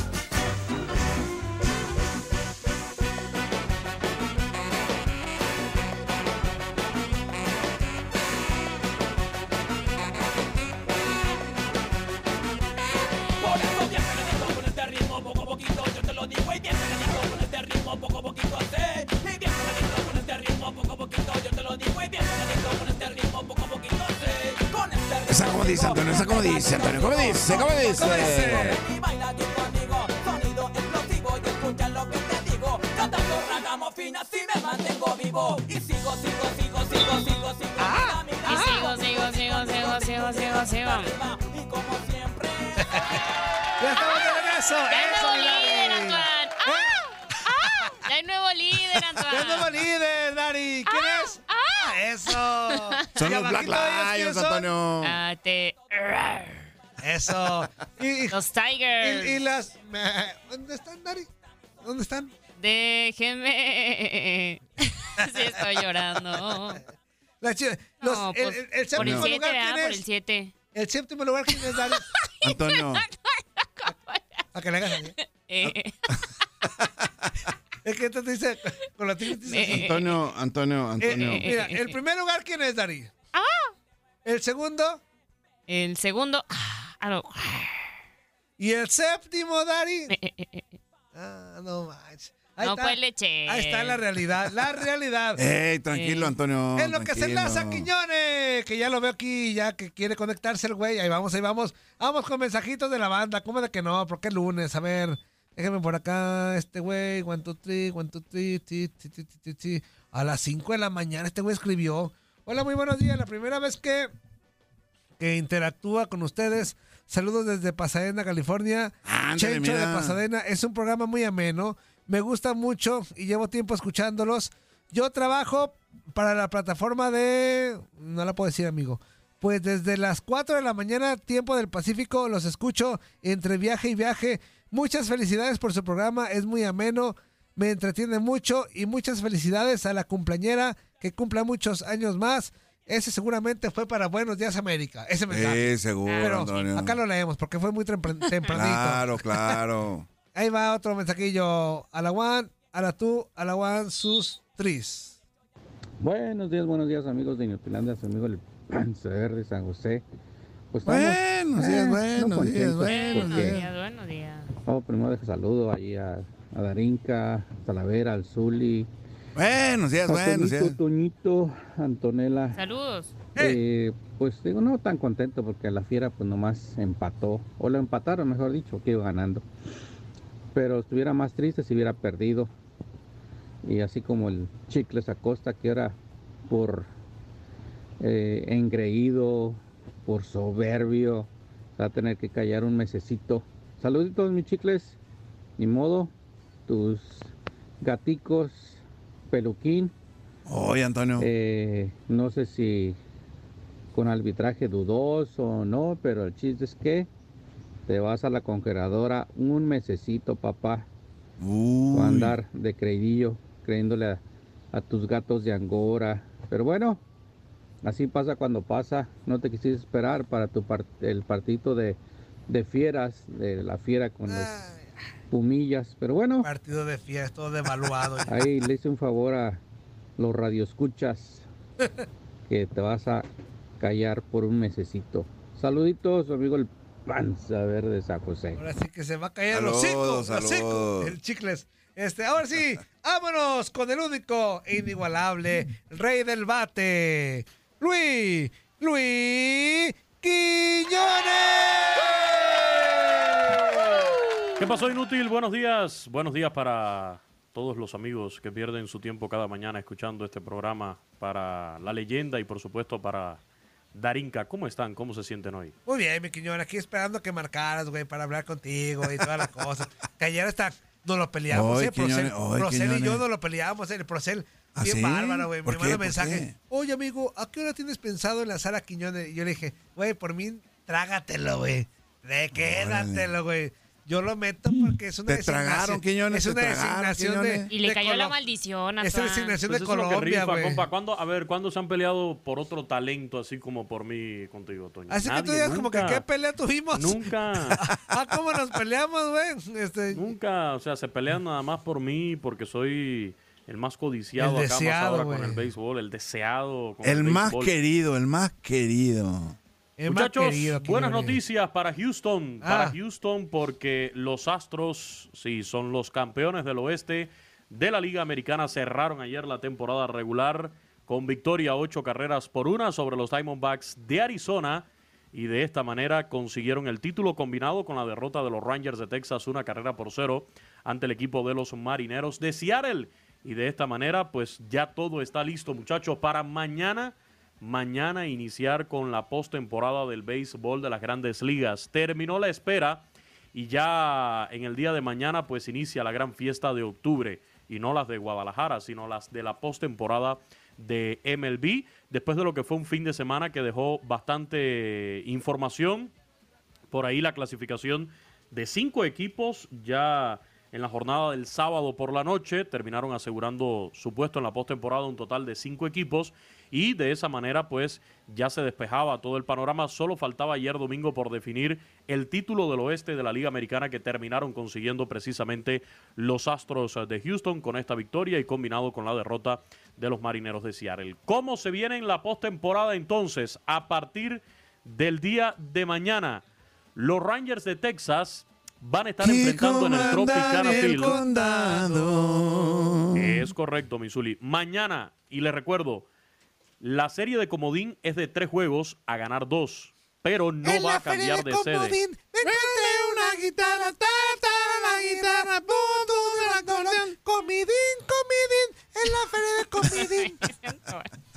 Dice, Antonio? ¿Esa cómo dice, Antonio? ¿Cómo dice? ¿Cómo dice? Y baila aquí conmigo, sonido explosivo y escucha lo que te digo. Cantando ragamuffin así me mantengo vivo. Y sigo, sigo, sigo, sigo, sigo, sigo. Ah, Y sigo, sigo, sigo, sigo, sigo, sigo, sigo. Y como siempre. ¡Ya estamos de regreso! ¡Ya hay ¡Eso, nuevo líder! Antoine! ¡Ah! ¡Ah! ¡Ya hay nuevo líder, ¡Ya es Antoine! nuevo líder, Dari! ¿Quién es? ¡Ah! ¡Eso! Son los Black abajito de ellos, ¿quiénes Lions? Antonio. Ah, te- Eso. Y, Los Tigers. y- y las... ¿Dónde están, Dari? ¿Dónde están? Déjeme. <laughs> Sí, estoy llorando. Las chi- los- No, el, pues, el- el por el séptimo 7, lugar. ¿quién Por es? el 7. El séptimo lugar, ¿quién es, Dari? <laughs> Antonio. <laughs> A que le hagas así. Eh, Es que esto te dice... Con la tigre te dice así. Antonio, Antonio, Eh, Antonio. mira, el primer lugar, ¿quién es, Dari? ¡Ah! El segundo... el segundo. ah, no. Y el séptimo, Dari... Eh, eh, eh, eh. Ah, no manches. Ahí No está. fue leche. Ahí está la realidad, la realidad. <laughs> Ey, tranquilo, Eh. Antonio. Es lo que se enlaza Quiñones, que ya lo veo aquí, ya que quiere conectarse el güey. Ahí vamos, ahí vamos. Vamos con mensajitos de la banda. ¿Cómo de que no? ¿Por qué lunes? A ver, déjeme por acá, este güey, one, two, three, one, two, three, ti, ti, ti, ti, ti, ti. A las 5 de la mañana este güey escribió. Hola, muy buenos días. La primera vez que, que interactúa con ustedes. Saludos desde Pasadena, California. Ándale, Chencho de mira. Pasadena. Es un programa muy ameno. Me gusta mucho y llevo tiempo escuchándolos. Yo trabajo para la plataforma de... No la puedo decir, amigo. Pues desde las 4 de la mañana, tiempo del Pacífico, los escucho entre viaje y viaje. Muchas felicidades por su programa, es muy ameno, me entretiene mucho y muchas felicidades a la cumpleañera que cumpla muchos años más. Ese seguramente fue para Buenos Días América, ese mensaje. Sí, seguro, Pero Antonio. acá lo leemos porque fue muy tempran- <laughs> tempranito. Claro, <laughs> claro. Ahí va otro mensajillo. A la one, a la two, a la one, sus tris. Buenos días, buenos días amigos de Inutilandia, su amigo el Panza <clears throat> Verde San José. Pues estamos, Buenos días, eh, buenos no días, buenos porque- días, buenos días. Oh, primero dejo saludo ahí a, a Darinka, Talavera, al Zuli, Buenos días, buenos días. Toñito, Antonella. Saludos. Eh, pues digo, no tan contento porque la fiera pues nomás empató, o lo empataron mejor dicho, que iba ganando. Pero estuviera más triste si hubiera perdido. Y así como el Chicles Acosta, que era por eh, engreído, por soberbio, va a tener que callar un mesecito. Saluditos, mis chicles. Ni modo, tus gaticos, peluquín. Oye, Antonio. Eh, no sé si con arbitraje dudoso o no, pero el chiste es que te vas a la congeladora un mesecito, papá. Uy. Va a andar de creidillo, creyéndole a, a tus gatos de Angora. Pero bueno, así pasa cuando pasa. No te quisiste esperar para tu par- el partito de, de fieras, de la fiera con los pumillas. Pero bueno, Partido de fiesta, todo devaluado. <laughs> Ahí le hice un favor a los radioescuchas <laughs> que te vas a callar por un mesecito. Saluditos, amigo el Panza Verde de San José. Ahora sí que se va a caer los Saludos, hocico, los saludos. el chicles. Este, ahora sí, <laughs> vámonos con el único e inigualable rey del bate, Luis, Luis Quiñones. ¿Qué pasó, inútil? Buenos días. Buenos días para todos los amigos que pierden su tiempo cada mañana escuchando este programa, para la leyenda y, por supuesto, para Darinka. ¿Cómo están? ¿Cómo se sienten hoy? Muy bien, mi Quiñón, aquí esperando que marcaras, güey, para hablar contigo y toda la cosa. Que ayer hasta nos lo peleamos, ¿eh? Procel, y yo nos lo peleamos, ¿eh? El Procel, ¿Ah, bien sí? bárbaro, güey. Me ¿Por manda mensaje. Oye, amigo, ¿a qué hora tienes pensado enlazar a Quiñones? Y yo le dije, güey, por mí, trágatelo, güey. De quédatelo, güey. Yo lo meto porque es una Te designación. tragaron, Quiñones, Es te una tragaron, designación de. Y le de cayó la maldición a Es una designación Pues de Colombia, güey. compa. ¿Cuándo- a ver, ¿cuándo se han peleado por otro talento así como por mí contigo, Toño? Así que tú digas como que qué pelea tuvimos. Nunca. <laughs> ah, ¿cómo nos peleamos, güey? Este, Nunca, o sea, se pelean nada más por mí porque soy el más codiciado El acá más deseado, ahora con el béisbol, el deseado con El más béisbol. querido, el más querido. más Muchachos, querido, buenas noticias para Houston. Ah. Para Houston porque los Astros, sí, son los campeones del oeste de la Liga Americana. Cerraron ayer la temporada regular con victoria ocho carreras por una sobre los Diamondbacks de Arizona. y de esta manera consiguieron el título combinado con la derrota de los Rangers de Texas, una carrera por cero ante el equipo de los Marineros de Seattle. Y de esta manera, pues ya todo está listo, muchachos, para mañana, mañana iniciar con la postemporada del béisbol de las grandes ligas. Terminó la espera y ya en el día de mañana, pues inicia la gran fiesta de octubre. Y no las de Guadalajara, sino las de la postemporada de MLB, después de lo que fue un fin de semana que dejó bastante información. Por ahí la clasificación de cinco equipos ya en la jornada del sábado por la noche terminaron asegurando su puesto en la postemporada un total de cinco equipos y de esa manera pues ya se despejaba todo el panorama. Solo faltaba ayer domingo por definir el título del oeste de la Liga Americana que terminaron consiguiendo precisamente los Astros de Houston con esta victoria y combinado con la derrota de los Marineros de Seattle. ¿Cómo se viene en la postemporada entonces? A partir del día de mañana, los Rangers de Texas van a estar enfrentando en el Tropicana Field. Es correcto, Misuli. Mañana, y les recuerdo, la serie de Comodín es de tres juegos a ganar dos, pero no va a cambiar de sede. una guitarra, ta, ta, la guitarra, pum, pum, el acordeón, comidín, comidín, en la feria de comidín. <laughs>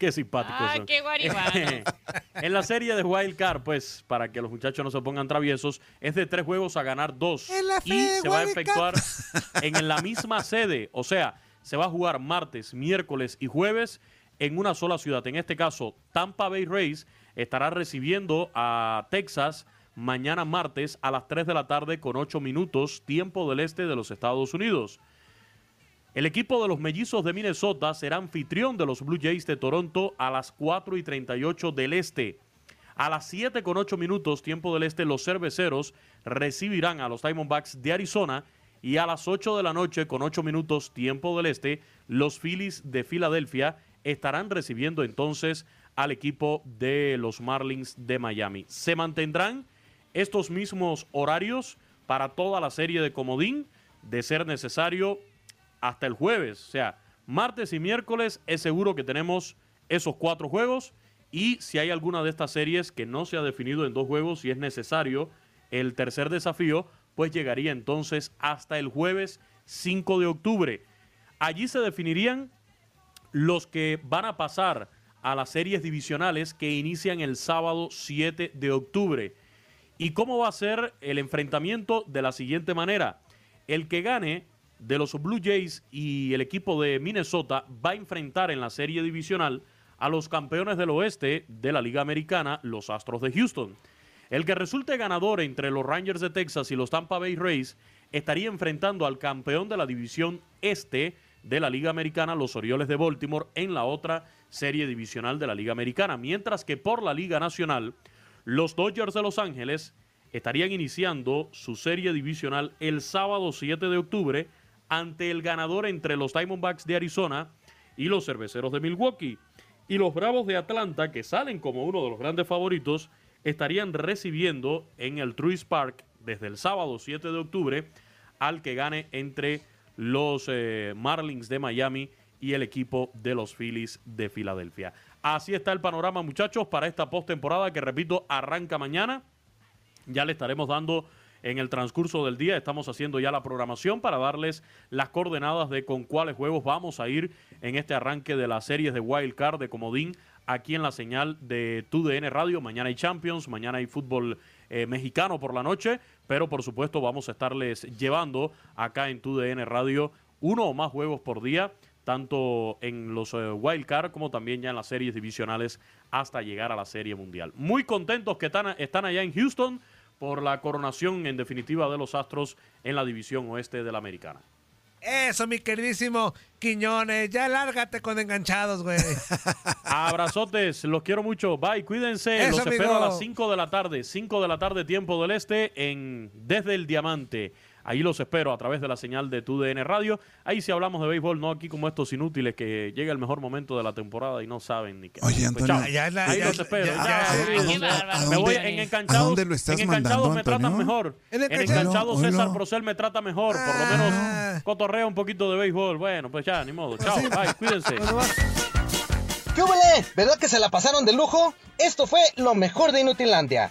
Qué simpáticos Ah, son. qué guaribano. <laughs> en la serie de Wild Card, pues, para que los muchachos no se pongan traviesos, es de tres juegos a ganar dos. En la y se va a efectuar <laughs> en la misma sede. O sea, se va a jugar martes, miércoles y jueves en una sola ciudad. En este caso, Tampa Bay Rays estará recibiendo a Texas mañana martes a las 3 de la tarde con 8 minutos, tiempo del este de los Estados Unidos. El equipo de los mellizos de Minnesota será anfitrión de los Blue Jays de Toronto a las 4 y 38 del este. A las 7 con 8 minutos, tiempo del este, los cerveceros recibirán a los Diamondbacks de Arizona. Y a las 8 de la noche, con 8 minutos, tiempo del este, los Phillies de Filadelfia estarán recibiendo entonces al equipo de los Marlins de Miami. Se mantendrán estos mismos horarios para toda la serie de Comodín, de ser necesario hasta el jueves. O sea, martes y miércoles es seguro que tenemos esos cuatro juegos. Y si hay alguna de estas series que no se ha definido en dos juegos y es necesario el tercer desafío, pues llegaría entonces hasta el jueves 5 de octubre. Allí se definirían los que van a pasar a las series divisionales que inician el sábado 7 de octubre. ¿Y cómo va a ser el enfrentamiento? De la siguiente manera. El que gane de los Blue Jays y el equipo de Minnesota va a enfrentar en la serie divisional a los campeones del oeste de la Liga Americana, los Astros de Houston. El que resulte ganador entre los Rangers de Texas y los Tampa Bay Rays estaría enfrentando al campeón de la división este de la Liga Americana, los Orioles de Baltimore, en la otra serie divisional de la Liga Americana. Mientras que por la Liga Nacional, los Dodgers de Los Ángeles estarían iniciando su serie divisional el sábado 7 de octubre ante el ganador entre los Diamondbacks de Arizona y los Cerveceros de Milwaukee. Y los Bravos de Atlanta, que salen como uno de los grandes favoritos, estarían recibiendo en el Truist Park desde el sábado 7 de octubre al que gane entre los eh, Marlins de Miami y el equipo de los Phillies de Filadelfia. Así está el panorama, muchachos, para esta postemporada que, repito, arranca mañana. Ya le estaremos dando en el transcurso del día. Estamos haciendo ya la programación para darles las coordenadas de con cuáles juegos vamos a ir en este arranque de las series de Wild Card de Comodín aquí en la señal de TUDN Radio. Mañana hay Champions, mañana hay fútbol eh, mexicano por la noche, pero por supuesto vamos a estarles llevando acá en TUDN Radio uno o más juegos por día tanto en los eh, wild card como también ya en las series divisionales hasta llegar a la serie mundial. Muy contentos que están, están allá en Houston por la coronación en definitiva de los Astros en la división oeste de la americana. Eso, mi queridísimo Quiñones. Ya lárgate con enganchados, güey. <laughs> Abrazotes, los quiero mucho. Bye, cuídense. Eso, los espero a las 5 de la tarde. 5 de la tarde, tiempo del este, en Desde el Diamante. Ahí los espero a través de la señal de TUDN Radio. Ahí sí hablamos de béisbol, no aquí como estos inútiles que llega el mejor momento de la temporada y no saben ni qué. Oye, Pues, Antonio. chao. Ya es la- Ahí ya- los espero. ya- Ya, ya- me voy ¿A en enganchados. a dónde lo estás en enganchados mandando, me tratan mejor. En En enganchados- César. Procel me trata mejor. Por lo menos cotorrea un poquito de béisbol. Bueno, pues ya, ni modo. Chao, bye, cuídense. ¿Qué? ¿Verdad que se la pasaron de lujo? Esto fue lo mejor de Inutilandia.